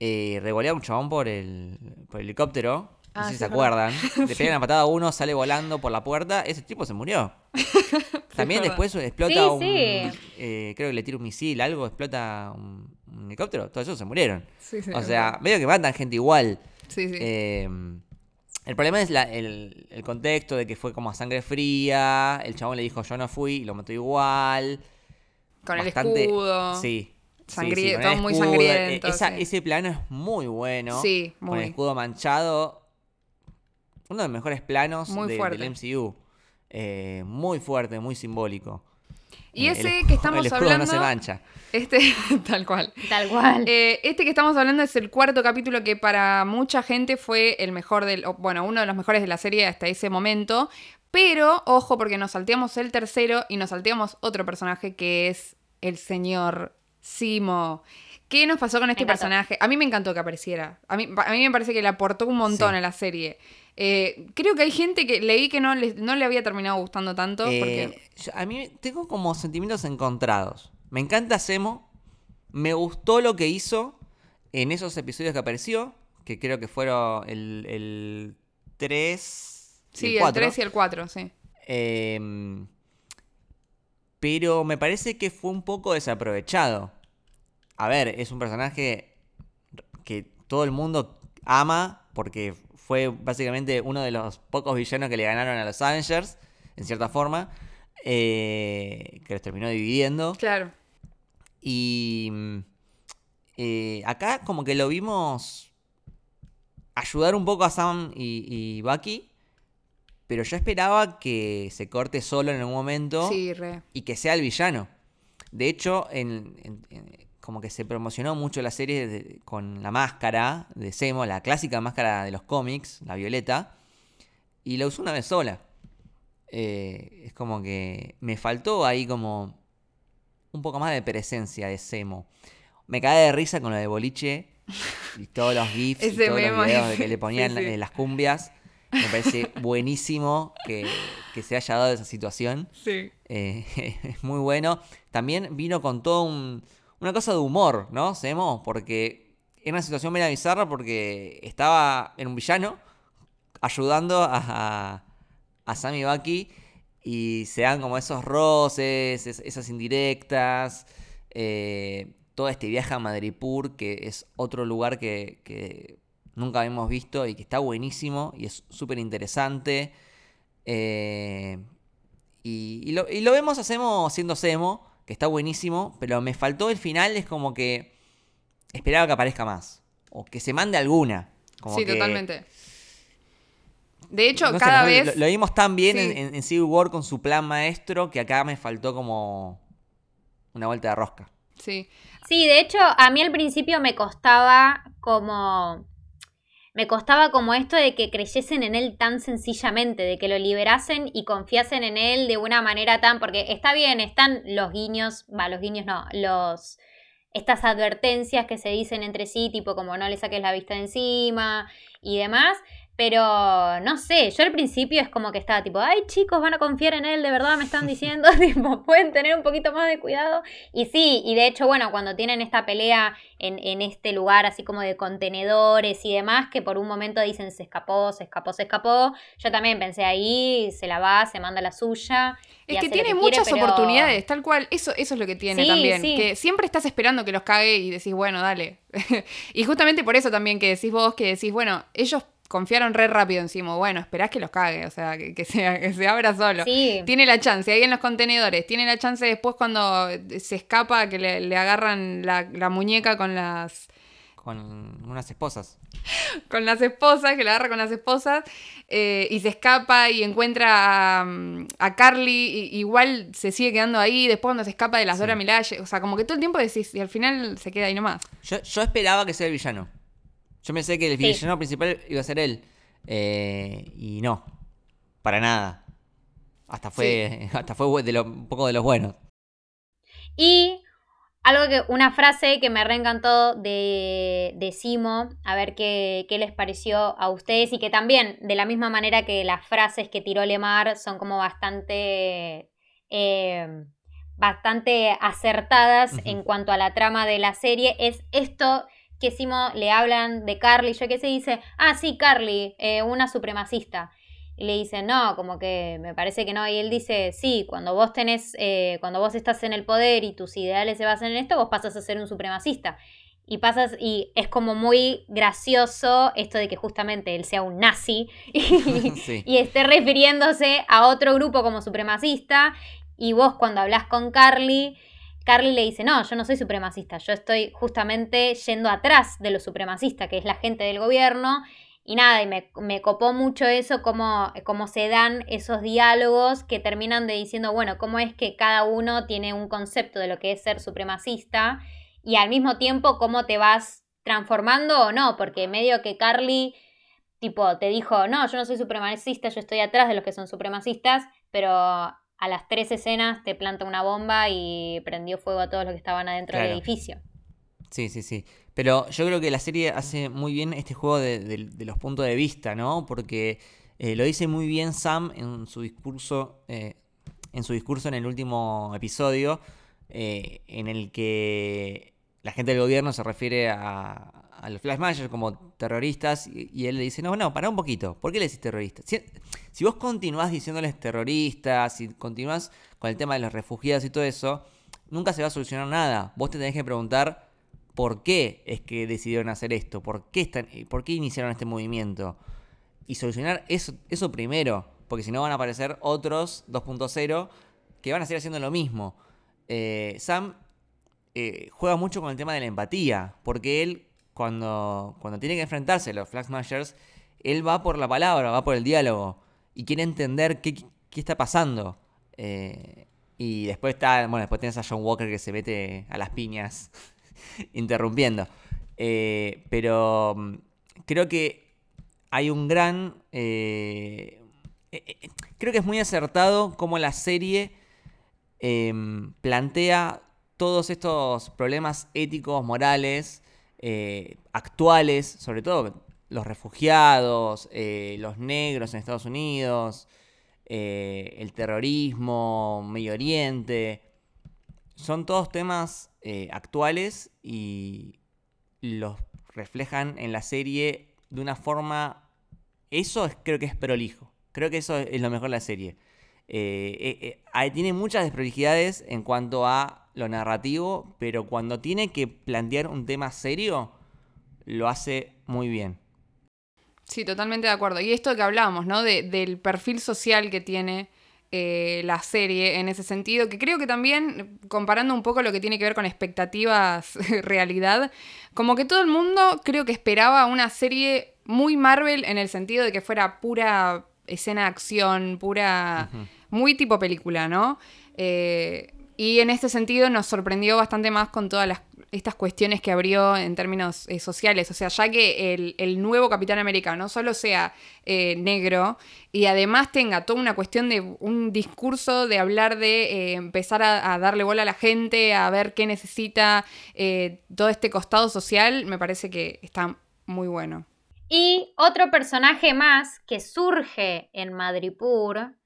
eh, revolea a un chabón por el, por el helicóptero. No ah, sé si se acuerdan. Le pegan la patada a uno, sale volando por la puerta. Ese tipo se murió. También después explota un. Eh, creo que le tira un misil, algo, explota un, helicóptero. Todos esos se murieron. o sea, medio que matan gente igual. Eh, el problema es el, el, contexto de que fue como a sangre fría. El chabón le dijo yo no fui y lo mató igual. Con el escudo. Sí. Sangriento, muy sangriento. E, ese plano es muy bueno. Sí, muy. Con el escudo manchado. Uno de los mejores planos muy del MCU. Eh, muy fuerte, muy simbólico. Y eh, ese que estamos el hablando. no se mancha. Este, tal cual. Tal cual. Eh, este que estamos hablando es el cuarto capítulo que para mucha gente fue el mejor del. Bueno, uno de los mejores de la serie hasta ese momento. Pero, ojo, porque nos salteamos el tercero y nos salteamos otro personaje que es el señor Simo. ¿Qué nos pasó con este personaje? A mí me encantó que apareciera. A mí, a mí me parece que le aportó un montón a la serie. Eh, creo que hay gente que leí que no le, no le había terminado gustando tanto. Eh, a mí tengo como sentimientos encontrados. Me encanta Semo. Me gustó lo que hizo en esos episodios que apareció. Que creo que fueron el, el 3. Sí, el, 3 y el 4, sí. Eh, pero me parece que fue un poco desaprovechado. A ver, es un personaje que todo el mundo ama porque fue básicamente uno de los pocos villanos que le ganaron a los Avengers, en cierta forma, eh, que los terminó dividiendo. Claro. Y eh, acá como que lo vimos ayudar un poco a Sam y, y Bucky pero yo esperaba que se corte solo en algún momento y que sea el villano. De hecho, en, como que se promocionó mucho la serie con la máscara de Semo, la clásica máscara de los cómics, la violeta, y la usó una vez sola. Eh, es como que me faltó ahí como un poco más de presencia de Semo. Me cae de risa con lo de boliche y todos los gifs y todos los videos de que le ponían las cumbias. Me parece buenísimo que, se haya dado esa situación. Sí. Eh, es muy bueno. También vino con todo una cosa de humor, ¿no? Semo, porque era una situación media bizarra porque estaba en un villano ayudando a, a, Sammy Bucky y se dan como esos roces, esas indirectas. Eh, todo este viaje a Madripur, que es otro lugar que nunca habíamos visto y que está buenísimo y es súper interesante. Eh, y, lo, vemos hacemos siendo Semo, que está buenísimo, pero me faltó el final, es como que esperaba que aparezca más. O que se mande alguna. sí, totalmente. De hecho, cada vez. Lo, vimos tan bien en, en, Civil War con su plan maestro que acá me faltó como una vuelta de rosca. Sí. Sí, de hecho, a mí al principio me costaba como me costaba como esto de que creyesen en él tan sencillamente, de que lo liberasen y confiasen en él de una manera tan, porque está bien, están los guiños, va, los guiños no, los, estas advertencias que se dicen entre sí, tipo como no le saques la vista de encima y demás. Pero no sé, yo al principio es como que estaba tipo, ay chicos, van a confiar en él, de verdad me están diciendo, tipo, pueden tener un poquito más de cuidado. Y sí, y de hecho, bueno, cuando tienen esta pelea en, en, este lugar así como de contenedores y demás, que por un momento dicen se escapó, se escapó, se escapó, yo también pensé ahí, se la va, se manda la suya. Es que tiene muchas oportunidades, tal cual, eso, eso es lo que tiene también, que siempre estás esperando que los cague y decís, bueno, dale. y justamente por eso también que decís vos, que decís, bueno, ellos confiaron re rápido encima. Bueno, esperás que los cague, o sea, que, sea, que se abra solo. Tiene la chance, ahí en los contenedores. Tiene la chance después cuando se escapa que le, agarran la, muñeca con las. Con unas esposas. con las esposas, que la agarra con las esposas. Eh, y se escapa y encuentra a, Carly. Y, igual se sigue quedando ahí. Después cuando se escapa de las Dora Milaje. O sea, como que todo el tiempo decís. Y al final se queda ahí nomás. Yo, yo esperaba que sea el villano. Yo pensé que el villano principal iba a ser él. Eh, y no. Para nada. Hasta fue, hasta fue de un poco de los buenos. Y algo que, una frase que me reencantó de, de Simo, a ver qué, qué, les pareció a ustedes y que también, de la misma manera que las frases que tiró Lemar son como bastante, eh, bastante acertadas en cuanto a la trama de la serie, es esto que Simo le hablan de Carly, yo qué sé, dice, ah, sí, Carly, eh, una supremacista. Y le dice, no, como que me parece que no. Y él dice, sí, cuando vos tenés, eh, cuando vos estás en el poder y tus ideales se basan en esto, vos pasas a ser un supremacista. Y pasas, y es como muy gracioso esto de que justamente él sea un nazi y, y esté refiriéndose a otro grupo como supremacista. Y vos cuando hablas con Carly, Carly le dice, no, yo no soy supremacista, yo estoy justamente yendo atrás de lo supremacista, que es la gente del gobierno. Y nada, y me, me copó mucho eso, cómo, cómo, se dan esos diálogos que terminan de diciendo, bueno, cómo es que cada uno tiene un concepto de lo que es ser supremacista y al mismo tiempo cómo te vas transformando o no, porque medio que Carly, tipo, te dijo, no, yo no soy supremacista, yo estoy atrás de los que son supremacistas, pero a las tres escenas te planta una bomba y prendió fuego a todos los que estaban adentro del edificio. Sí, sí, sí. Pero yo creo que la serie hace muy bien este juego de, los puntos de vista, ¿no? Porque eh, lo dice muy bien Sam en su discurso, eh, en su discurso en el último episodio, eh, en el que la gente del gobierno se refiere a, a los Flash Managers como terroristas y, él le dice, no, no, pará un poquito, ¿por qué le decís terroristas? Si, vos continuás diciéndoles terroristas, si continuás con el tema de los refugiados y todo eso, nunca se va a solucionar nada. Vos te tenés que preguntar por qué es que decidieron hacer esto, por qué, están, por qué iniciaron este movimiento. Y solucionar eso, eso primero, porque si no van a aparecer otros 2.0 que van a seguir haciendo lo mismo. Eh, Sam eh, juega mucho con el tema de la empatía, porque él cuando, cuando tiene que enfrentarse los Flag Smashers, él va por la palabra, va por el diálogo y quiere entender qué, está pasando. Eh, y después está, bueno, después tienes a John Walker que se mete a las piñas interrumpiendo. Eh, pero mm, creo que hay un gran... Eh, creo que es muy acertado cómo la serie em, plantea todos estos problemas éticos, morales, eh, actuales, sobre todo los refugiados, eh, los negros en Estados Unidos, eh, el terrorismo, Medio Oriente. Son todos temas actuales y los reflejan en la serie de una forma... Eso creo que es prolijo. Creo que eso es lo mejor de la serie. tiene muchas desprolijidades en cuanto a lo narrativo, pero cuando tiene que plantear un tema serio, lo hace muy bien. Sí, totalmente de acuerdo. Y esto que hablábamos, ¿no? del perfil social que tiene eh, la serie en ese sentido, que creo que también, comparando un poco lo que tiene que ver con expectativas, realidad, como que todo el mundo creo que esperaba una serie muy Marvel en el sentido de que fuera pura escena de acción, pura... Muy tipo película, ¿no? Eh, y en este sentido nos sorprendió bastante más con todas estas cuestiones que abrió en términos eh, sociales. O sea, ya que el, nuevo Capitán América no solo sea eh, negro y además tenga toda una cuestión de un discurso de hablar de empezar a, darle bola a la gente, a ver qué necesita todo este costado social, me parece que está muy bueno. Y otro personaje más que surge en Madripur,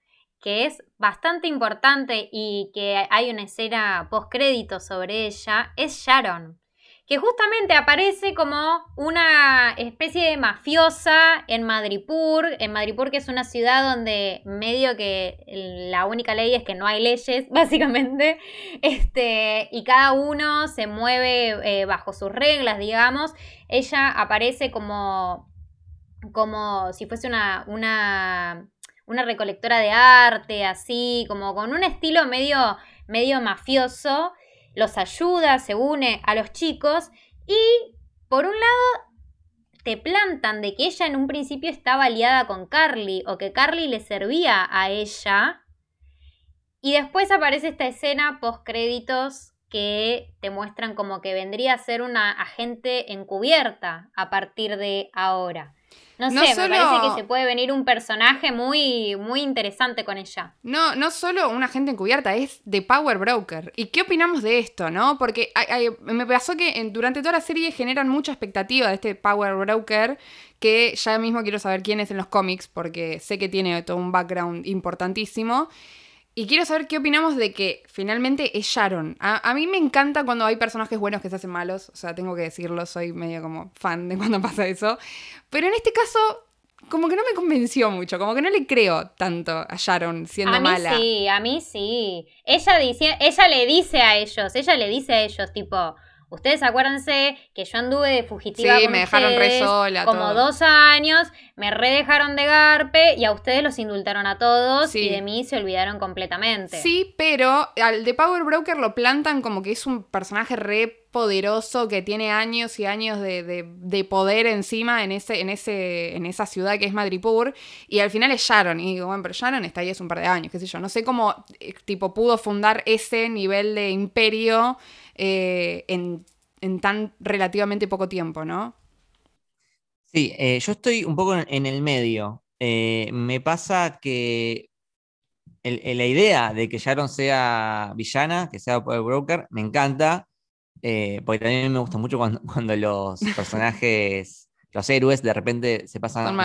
que es bastante importante y que hay una escena post-crédito sobre ella, es Sharon, que justamente aparece como una especie de mafiosa en Madripur, en Madripur que es una ciudad donde medio que la única ley es que no hay leyes, básicamente, este, y cada uno se mueve eh, bajo sus reglas, digamos, ella aparece como como si fuese una, una una recolectora de arte, así, como con un estilo medio, medio mafioso, los ayuda, se une a los chicos y, por un lado, te plantan de que ella en un principio estaba aliada con Carly o que Carly le servía a ella. Y después aparece esta escena post créditos que te muestran como que vendría a ser una agente encubierta a partir de ahora. No, sé, me parece que se puede venir un personaje muy, muy interesante con ella. No, no solo una gente encubierta, es de Power Broker. ¿Y qué opinamos de esto, no? Porque me pasó que durante toda la serie generan mucha expectativa de este Power Broker, que ya mismo quiero saber quién es en los cómics, porque sé que tiene todo un background importantísimo. Y quiero saber qué opinamos de que finalmente es Sharon. A, mí me encanta cuando hay personajes buenos que se hacen malos. O sea, tengo que decirlo, soy medio como fan de cuando pasa eso. Pero en este caso, como que no me convenció mucho. Como que no le creo tanto a Sharon siendo mala. A mí sí, a mí sí. Ella, dice, ella le dice a ellos, ella le dice a ellos, tipo Ustedes acuérdense que yo anduve de fugitiva sí, me dejaron re sola, como dos años, me re dejaron de garpe y a ustedes los indultaron a todos y de mí se olvidaron completamente. Sí, pero al de Power Broker lo plantan como que es un personaje re poderoso que tiene años y años de, poder encima en, ese, en, ese, en esa ciudad que es Madripur. Y al final es Sharon. Y digo, bueno, pero Sharon está ahí hace un par de años, qué sé yo. No sé cómo eh, tipo, pudo fundar ese nivel de imperio eh, en, tan relativamente poco tiempo, ¿no? Sí, eh, yo estoy un poco en, el medio. me pasa que la idea de que Sharon sea villana, que sea Power Broker, me encanta eh, porque también me gusta mucho cuando, los personajes, los héroes, de repente se pasan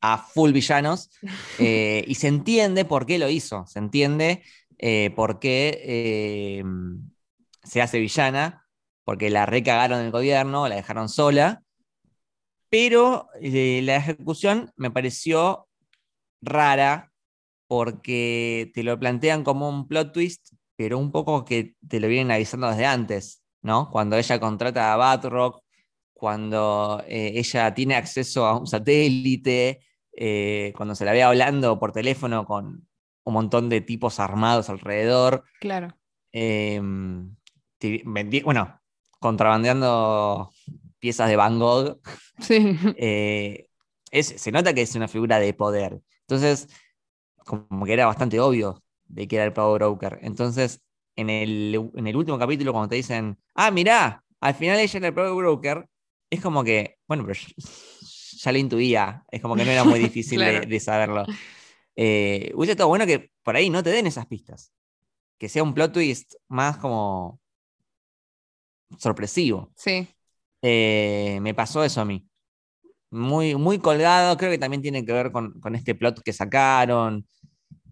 a full villanos. Eh, y se entiende por qué lo hizo. Se entiende eh, por qué se hace villana. Porque la recagaron el gobierno, la dejaron sola. Pero la ejecución me pareció rara porque te lo plantean como un plot twist, pero un poco que te lo vienen avisando desde antes. ¿no? Cuando ella contrata a Batrock, cuando eh, ella tiene acceso a un satélite, eh, cuando se la ve hablando por teléfono con un montón de tipos armados alrededor. Claro. Em, bueno, contrabandeando piezas de Van Gogh. Sí. Eh, se nota que es una figura de poder. Entonces, como que era bastante obvio de que era el Power Broker. Entonces, en el, último capítulo, cuando te dicen, ah, mirá, al final ella era el Power Broker, es como que, bueno, pero ya lo intuía, es como que no era muy difícil de, saberlo. Eh, hubiese estado bueno que por ahí no te den esas pistas. Que sea un plot twist más como sorpresivo. Sí. Eh, me pasó eso a mí. Muy, muy colgado, creo que también tiene que ver con, con este plot que sacaron.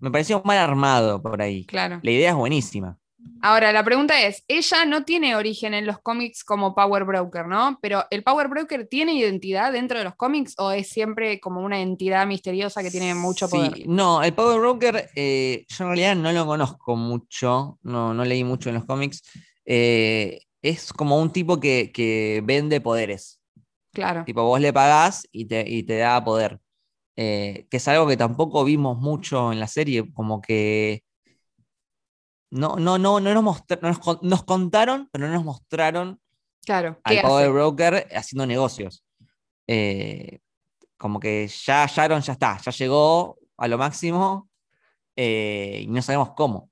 Me pareció mal armado por ahí. Claro. La idea es buenísima. Ahora, la pregunta es, ella no tiene origen en los cómics como Power Broker, ¿no? Pero ¿el Power Broker tiene identidad dentro de los cómics o es siempre como una entidad misteriosa que tiene mucho poder? Sí, no, el Power Broker eh, yo en realidad no lo conozco mucho, no, no leí mucho en los cómics. Eh, es como un tipo que, vende poderes. Claro. Tipo, vos le pagás y te, da poder. Eh, que es algo que tampoco vimos mucho en la serie, como que no, no, no, no nos, mostraron, nos, contaron, pero no nos mostraron claro, al Power Broker haciendo negocios. Eh, como que ya Sharon ya está, ya llegó a lo máximo eh, y no sabemos cómo.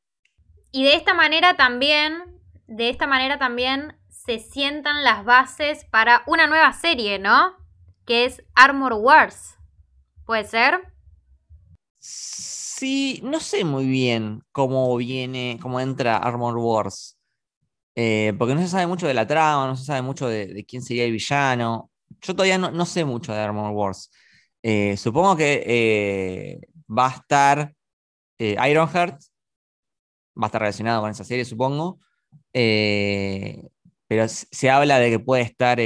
Y de esta manera también, de esta manera también se sientan las bases para una nueva serie, ¿no? Que es Armor Wars. ¿Puede ser? Sí, no sé muy bien cómo viene, cómo entra Armor Wars. Eh, porque no se sabe mucho de la trama, no se sabe mucho de, quién sería el villano. Yo todavía no, sé mucho de Armor Wars. Eh, supongo que eh, va a estar Ironheart, va a estar relacionado con esa serie, supongo. Pero se habla de que puede estar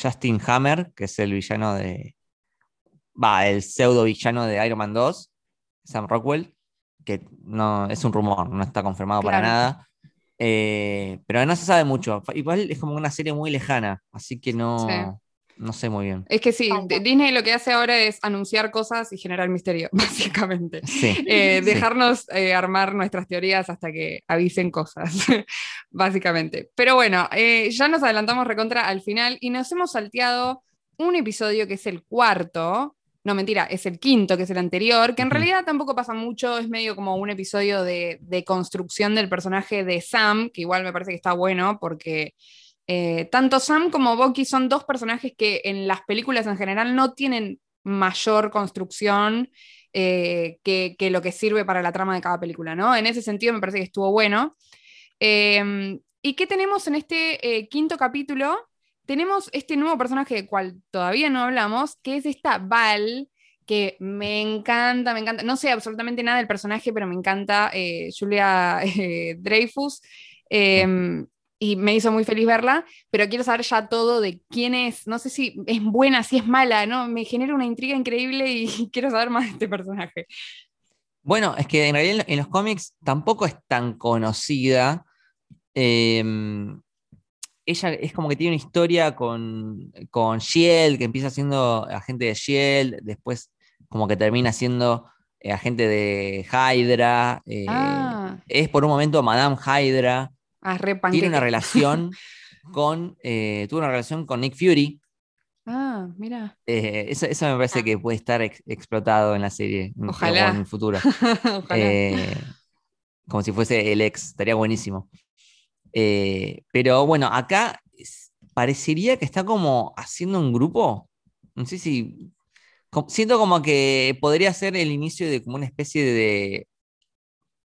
Justin Hammer, que es el villano de. Va, el pseudo villano de Iron Man 2, Sam Rockwell, que no es un rumor, no está confirmado para nada. Eh, pero no se sabe mucho. Igual es como una serie muy lejana, así que no, no sé muy bien. Es que sí, Disney lo que hace ahora es anunciar cosas y generar misterio, básicamente. Eh, dejarnos eh, armar nuestras teorías hasta que avisen cosas, básicamente. Pero bueno, ya nos adelantamos recontra al final y nos hemos salteado un episodio que es el cuarto, no, mentira, es el quinto, que es el anterior, que en realidad tampoco pasa mucho, es medio como un episodio de, construcción del personaje de Sam, que igual me parece que está bueno porque eh, tanto Sam como Bucky son dos personajes que en las películas en general no tienen mayor construcción eh, que, lo que sirve para la trama de cada película, ¿no? En ese sentido me parece que estuvo bueno. Em, ¿Y qué tenemos en este eh, quinto capítulo? tenemos este nuevo personaje del cual todavía no hablamos, que es esta Val, que me encanta, me encanta. No sé absolutamente nada del personaje, pero me encanta Julia Dreyfus. Em, y me hizo muy feliz verla, pero quiero saber ya todo de quién es. No sé si es buena, si es mala, ¿no? Me genera una intriga increíble y quiero saber más de este personaje. Bueno, es que en realidad en los cómics tampoco es tan conocida. Eh, ella es como que tiene una historia con, con Shield, que empieza siendo agente de Shield, después como que termina siendo eh, agente de Hydra. Eh, ah. Es por un momento Madame Hydra. Ah, tiene una relación con. Eh, tuvo una relación con Nick Fury. Ah, mira. Eso, me parece ah. que puede estar explotado en la serie. Ojalá. En el futuro. como si fuese el ex. Estaría buenísimo. Eh, pero bueno, acá parecería que está como haciendo un grupo. No sé si. Siento como que podría ser el inicio de como una especie de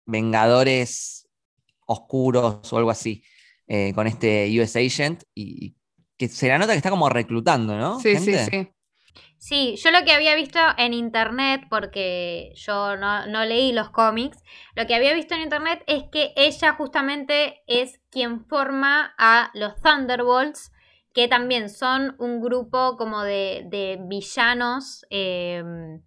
Vengadores oscuros o algo así. Eh, con este US Agent. Y, que se la nota que está como reclutando, ¿no? Sí, sí, sí. Sí, yo lo que había visto en internet, porque yo no, leí los cómics, lo que había visto en internet es que ella justamente es quien forma a los Thunderbolts, que también son un grupo como de, villanos, em,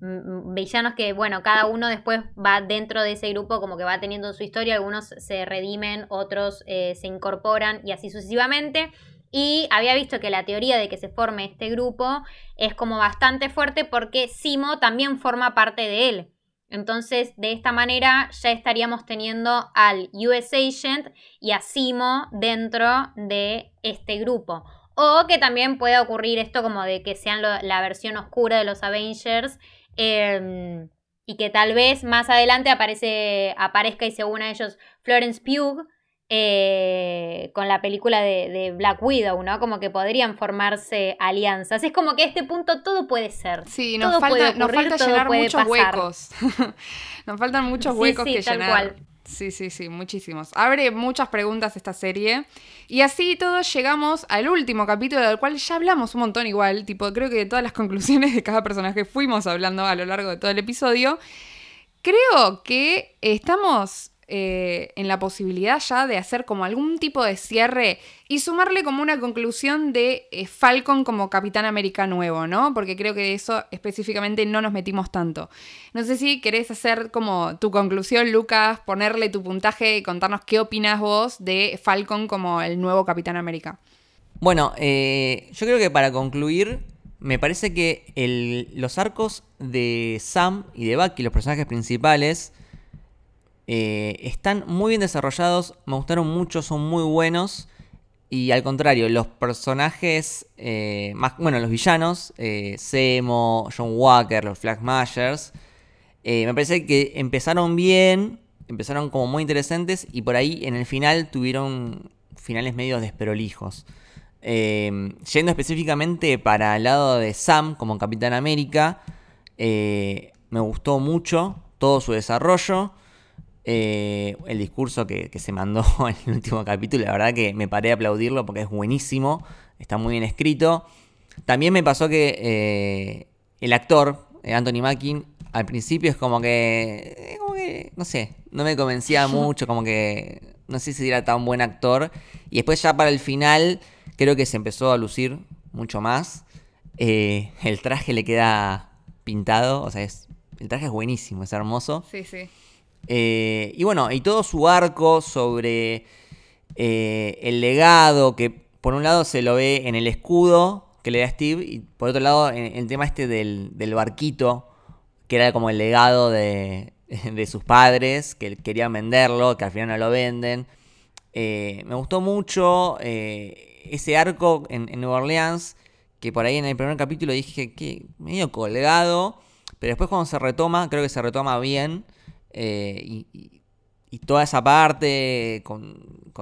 villanos que, bueno, cada uno después va dentro de ese grupo como que va teniendo su historia, algunos se redimen, otros eh, se incorporan y así sucesivamente. Y había visto que la teoría de que se forme este grupo es como bastante fuerte porque Simo también forma parte de él. Entonces, de esta manera ya estaríamos teniendo al US Agent y a Simo dentro de este grupo. O que también pueda ocurrir esto como de que sean la versión oscura de los Avengers. Em, y que tal vez más adelante aparece, aparezca y según a ellos Florence Pugh eh, con la película de, Black Widow, ¿no? Como que podrían formarse alianzas. Es como que a este punto todo puede ser. Sí, nos falta, nos falta llenar muchos huecos. nos faltan muchos huecos que llenar. Sí, sí, sí, muchísimos. Abre muchas preguntas esta serie. Y así todos llegamos al último capítulo del cual ya hablamos un montón igual. Tipo, creo que de todas las conclusiones de cada personaje fuimos hablando a lo largo de todo el episodio. Creo que estamos eh, en la posibilidad ya de hacer como algún tipo de cierre y sumarle como una conclusión de eh, Falcon como Capitán América nuevo, ¿no? Porque creo que de eso específicamente no nos metimos tanto. No sé si querés hacer como tu conclusión, Lucas, ponerle tu puntaje y contarnos qué opinas vos de Falcon como el nuevo Capitán América. Bueno, eh, yo creo que para concluir, me parece que los arcos de Sam y de Bucky, los personajes principales, eh, están muy bien desarrollados, me gustaron mucho, son muy buenos. Y al contrario, los personajes, eh, más, bueno, los villanos, eh, John Walker, los Flag Mashers, me parece que empezaron bien, empezaron como muy interesantes y por ahí en el final tuvieron finales medio desprolijos. Eh, yendo específicamente para el lado de Sam como Capitán América, eh, me gustó mucho todo su desarrollo. Eh, el discurso que, se mandó en el último capítulo, la verdad que me paré a aplaudirlo porque es buenísimo, está muy bien escrito. También me pasó que el actor, Anthony Mackin, al principio es como que, como que, no sé, no me convencía mucho, como que no sé si era tan buen actor. Y después ya para el final creo que se empezó a lucir mucho más. Eh, el traje le queda pintado, o sea, es, el traje es buenísimo, es hermoso. Sí, sí. Eh, y bueno, y todo su arco sobre eh, el legado, que por un lado se lo ve en el escudo que le da Steve, y por otro lado en el tema este del, barquito, que era como el legado de, sus padres, que querían venderlo, que al final no lo venden. Eh, me gustó mucho ese arco en, Nueva Orleans, que por ahí en el primer capítulo dije que medio colgado, pero después cuando se retoma, creo que se retoma bien. Eh, y, toda esa parte con,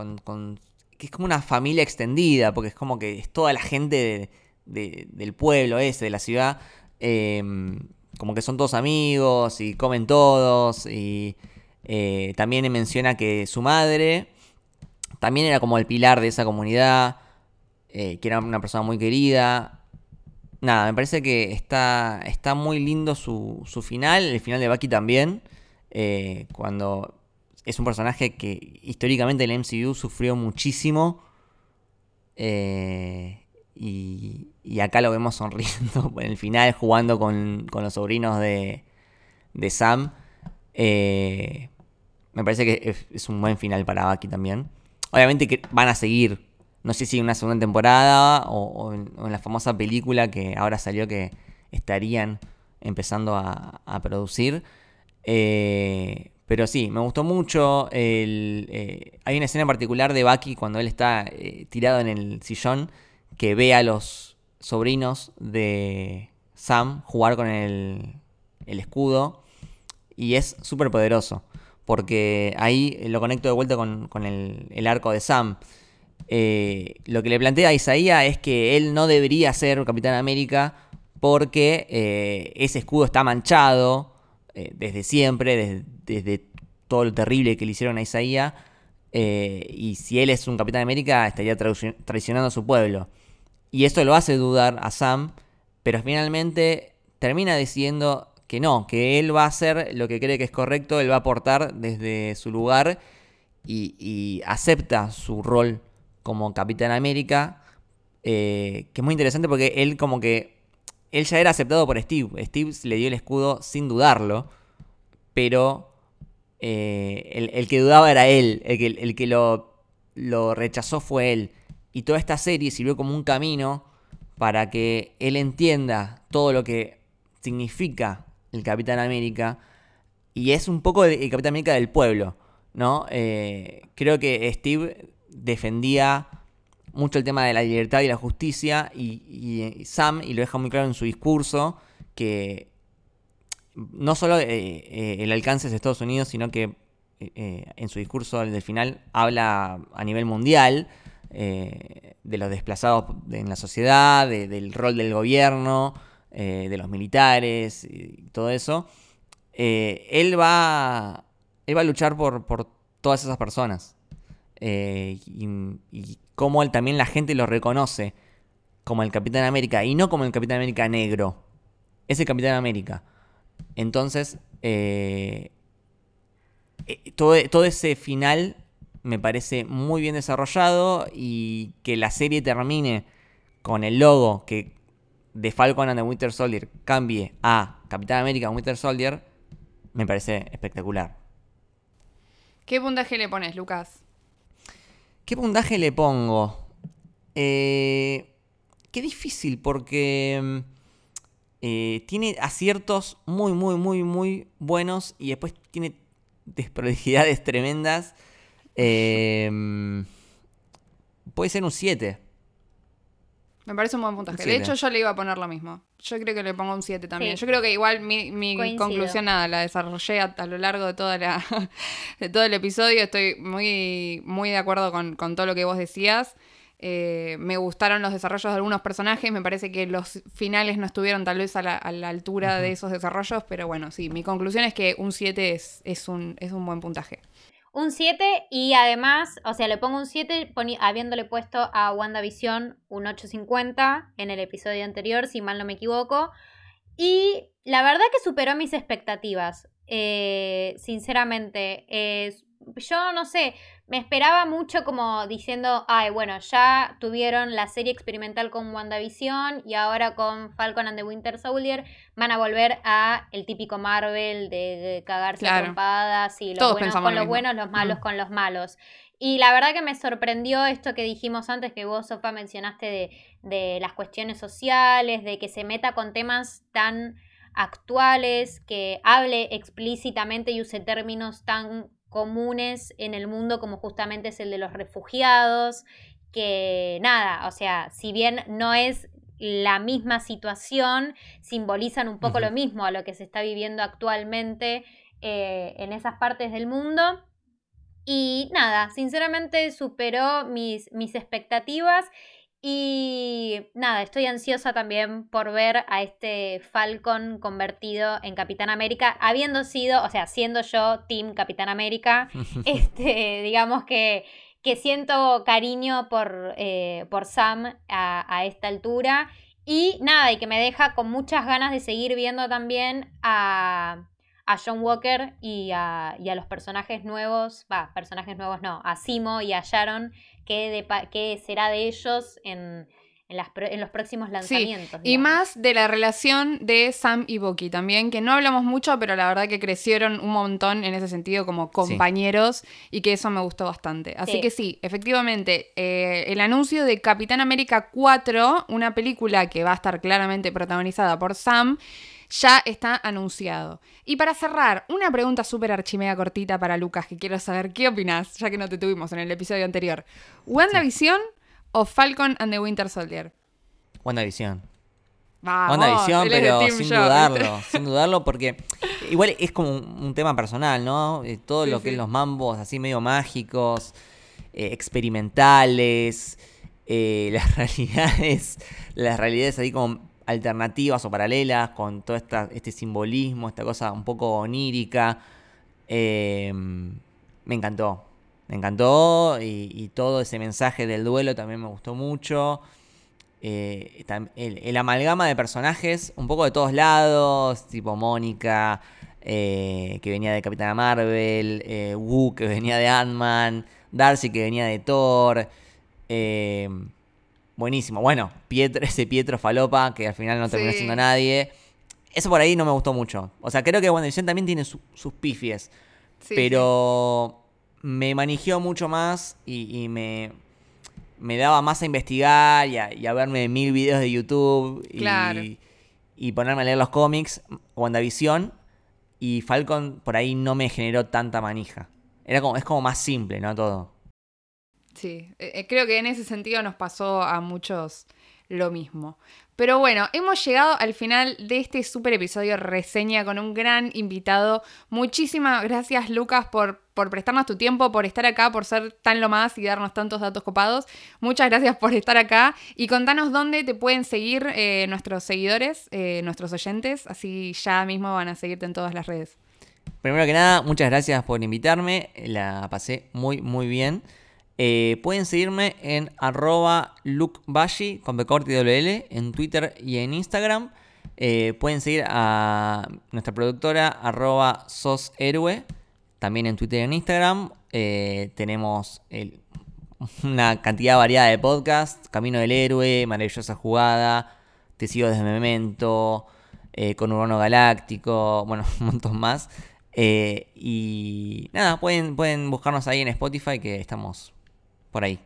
que es como una familia extendida, porque es como que es toda la gente del pueblo ese, de la ciudad como que son todos amigos y comen todos. Y eh, también menciona que su madre también era como el pilar de esa comunidad, eh, que era una persona muy querida. Nada, me parece que está, está muy lindo su, su final, el final de Bucky también, eh, cuando es un personaje que históricamente el MCU sufrió muchísimo. y, y acá lo vemos sonriendo en el final, jugando con, los sobrinos de, de Sam. Eh, me parece que es, un buen final para Bucky también. Obviamente que van a seguir, no sé si en una segunda temporada o, en, la famosa película que ahora salió que estarían empezando a, producir. Eh, pero sí, me gustó mucho. Eh, hay una escena en particular de Bucky cuando él está tirado en el sillón que ve a los sobrinos de Sam jugar con el, escudo. Y es súper poderoso. Porque ahí lo conecto de vuelta con, el, arco de Sam. Eh, lo que le plantea a Isaías es que él no debería ser Capitán América porque eh, ese escudo está manchado eh, desde siempre, desde, todo lo terrible que le hicieron a Isaías. y si él es un Capitán América, estaría traicionando a su pueblo. Y esto lo hace dudar a Sam, pero finalmente termina diciendo que no, que él va a hacer lo que cree que es correcto, él va a aportar desde su lugar y, acepta su rol como Capitán América, eh, que es muy interesante porque él como que, él ya era aceptado por Steve, Steve le dio el escudo sin dudarlo, pero eh, el, que dudaba era él, el que, lo rechazó fue él. Y toda esta serie sirvió como un camino para que él entienda todo lo que significa el Capitán América. Y es un poco el Capitán América del pueblo, ¿no? Eh, creo que Steve defendía mucho el tema de la libertad y la justicia y, Sam, y lo deja muy claro en su discurso, que no solo eh, eh, el alcance de Estados Unidos, sino que en su discurso del final habla a nivel mundial eh, de los desplazados en la sociedad, del rol del gobierno, eh, de los militares y todo eso, eh, él, va, él va a luchar por, todas esas personas. Cómo él, también la gente lo reconoce como el Capitán América y no como el Capitán América negro. Es el Capitán América. Entonces, todo, todo ese final me parece muy bien desarrollado y que la serie termine con el logo que de Falcon and Winter Soldier cambie a Capitán América Winter Soldier, me parece espectacular. ¿Qué puntaje le pones, Lucas? ¿Qué puntaje le pongo? Eh, qué difícil porque mm, eh, tiene aciertos muy, muy, muy, muy buenos y después tiene desprolijidades tremendas Em, puede ser un 7. Me parece un buen puntaje. De hecho, yo le iba a poner lo mismo. Yo creo que le pongo un 7 también. Yo creo que igual mi, mi conclusión, nada, la desarrollé a, lo largo de, toda la, de todo el episodio. Estoy muy, muy de acuerdo con, todo lo que vos decías. Eh, me gustaron los desarrollos de algunos personajes. Me parece que los finales no estuvieron tal vez a la, altura de esos desarrollos. Pero bueno, sí, mi conclusión es que un 7 es, es, un, es un buen puntaje. Un 7 y además, o sea, le pongo un 7 habiéndole puesto a WandaVision un 8.50 en el episodio anterior, si mal no me equivoco. Y la verdad que superó mis expectativas. Eh, sinceramente, yo no sé, me esperaba mucho como diciendo, ay, bueno, ya tuvieron la serie experimental con WandaVision y ahora con Falcon and the Winter Soldier van a volver a el típico Marvel de, cagarse a trompadas y los buenos con los buenos, los malos con los malos. Y la verdad que me sorprendió esto que dijimos antes, que vos, Sofa, mencionaste de, de las cuestiones sociales, de que se meta con temas tan actuales, que hable explícitamente y use términos tan comunes en el mundo como justamente es el de los refugiados, que nada, o sea, si bien no es la misma situación, simbolizan un poco lo mismo a lo que se está viviendo actualmente eh, en esas partes del mundo. Y nada, sinceramente superó mis, mis expectativas y nada, estoy ansiosa también por ver a este Falcon convertido en Capitán América, habiendo sido, o sea, siendo yo Team Capitán América, este, digamos que, que siento cariño por, eh, por Sam a, esta altura. Y nada, y que me deja con muchas ganas de seguir viendo también a, a John Walker y a, y a los personajes nuevos, va, personajes nuevos no, a Simo y a Sharon qué, será de ellos en, los próximos lanzamientos. y más de la relación de Sam y Bucky también, que no hablamos mucho, pero la verdad que crecieron un montón en ese sentido como compañeros y que eso me gustó bastante. Así que sí, efectivamente, eh, el anuncio de Capitán América 4, una película que va a estar claramente protagonizada por Sam, ya está anunciado. Y para cerrar, una pregunta súper archimega cortita para Lucas, que quiero saber qué opinas, ya que no te tuvimos en el episodio anterior. ¿WandaVision o Falcon and the Winter Soldier? WandaVision. Vamos, WandaVision, pero sin dudarlo, sin dudarlo, porque igual es como un, tema personal, ¿no? Eh, todo lo que es los mambos así medio mágicos, eh, experimentales, eh, las realidades, las realidades ahí como alternativas o paralelas con todo esta, este simbolismo, esta cosa un poco onírica. Em, me encantó. Me encantó y, todo ese mensaje del duelo también me gustó mucho. Eh, el, amalgama de personajes, un poco de todos lados, tipo Mónica, eh, que venía de Capitana Marvel, eh, Wu, que venía de Ant-Man, Darcy, que venía de Thor. Em, buenísimo. Bueno, Pietro, ese Pietro Falopa, que al final no terminó siendo nadie. Eso por ahí no me gustó mucho. O sea, creo que WandaVision también tiene sus pifies. pero me manigió mucho más y, me, me daba más a investigar y a, verme mil videos de YouTube y, y, ponerme a leer los cómics. WandaVision y Falcon por ahí no me generó tanta manija. Era como, es como más simple, ¿no? Todo. Sí, eh, eh, creo que en ese sentido nos pasó a muchos lo mismo. Pero bueno, hemos llegado al final de este super episodio reseña con un gran invitado. Muchísimas gracias Lucas por, por prestarnos tu tiempo, por estar acá, por ser tan lo más y darnos tantos datos copados. Muchas gracias por estar acá y contanos dónde te pueden seguir eh, nuestros seguidores, nuestros oyentes, así ya mismo van a seguirte en todas las redes. Primero que nada, muchas gracias por invitarme, la pasé muy muy bien. Eh, pueden seguirme en arroba lukebashi con WL en Twitter y en Instagram. Eh, pueden seguir a nuestra productora arroba soshéroe también en Twitter y en Instagram. Eh, tenemos una cantidad variada de podcasts. Camino del Héroe, Maravillosa Jugada, Te sigo desde Memento, con Urbano Galáctico, bueno, un montón más. y nada, pueden, pueden buscarnos ahí en Spotify que estamos por ahí.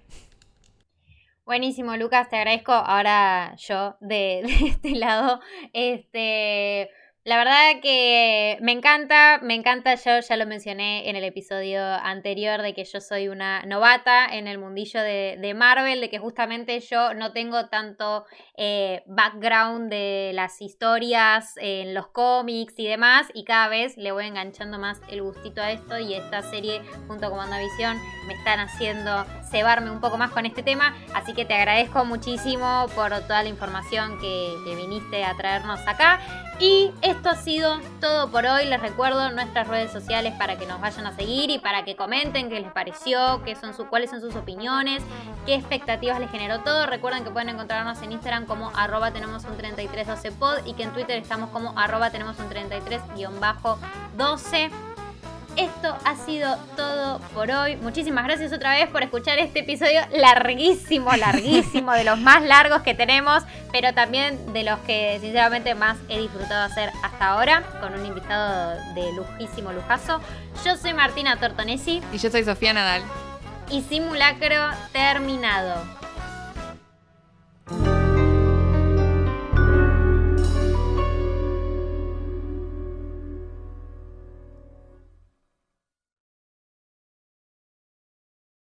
Buenísimo, Lucas, te agradezco. Ahora yo de, este lado, este, La verdad que me encanta, me encanta, yo ya lo mencioné en el episodio anterior de que yo soy una novata en el mundillo de, Marvel, de que justamente yo no tengo tanto eh, background de las historias en los cómics y demás, y cada vez le voy enganchando más el gustito a esto y esta serie junto con WandaVision me están haciendo cebarme un poco más con este tema, así que te agradezco muchísimo por toda la información que, que viniste a traernos acá. Y esto ha sido todo por hoy. Les recuerdo nuestras redes sociales para que nos vayan a seguir y para que comenten qué les pareció, qué son cuáles son sus opiniones, qué expectativas les generó todo. Recuerden que pueden encontrarnos en Instagram como arroba tenemos un 3312 pod y que en Twitter estamos como arroba tenemos un 33-12 esto ha sido todo por hoy. Muchísimas gracias otra vez por escuchar este episodio larguísimo, larguísimo, de los más largos que tenemos, pero también de los que sinceramente más he disfrutado hacer hasta ahora, con un invitado de lujísimo lujazo. Yo soy Martina Tortonesi. Y yo soy Sofía Nadal. Y simulacro terminado.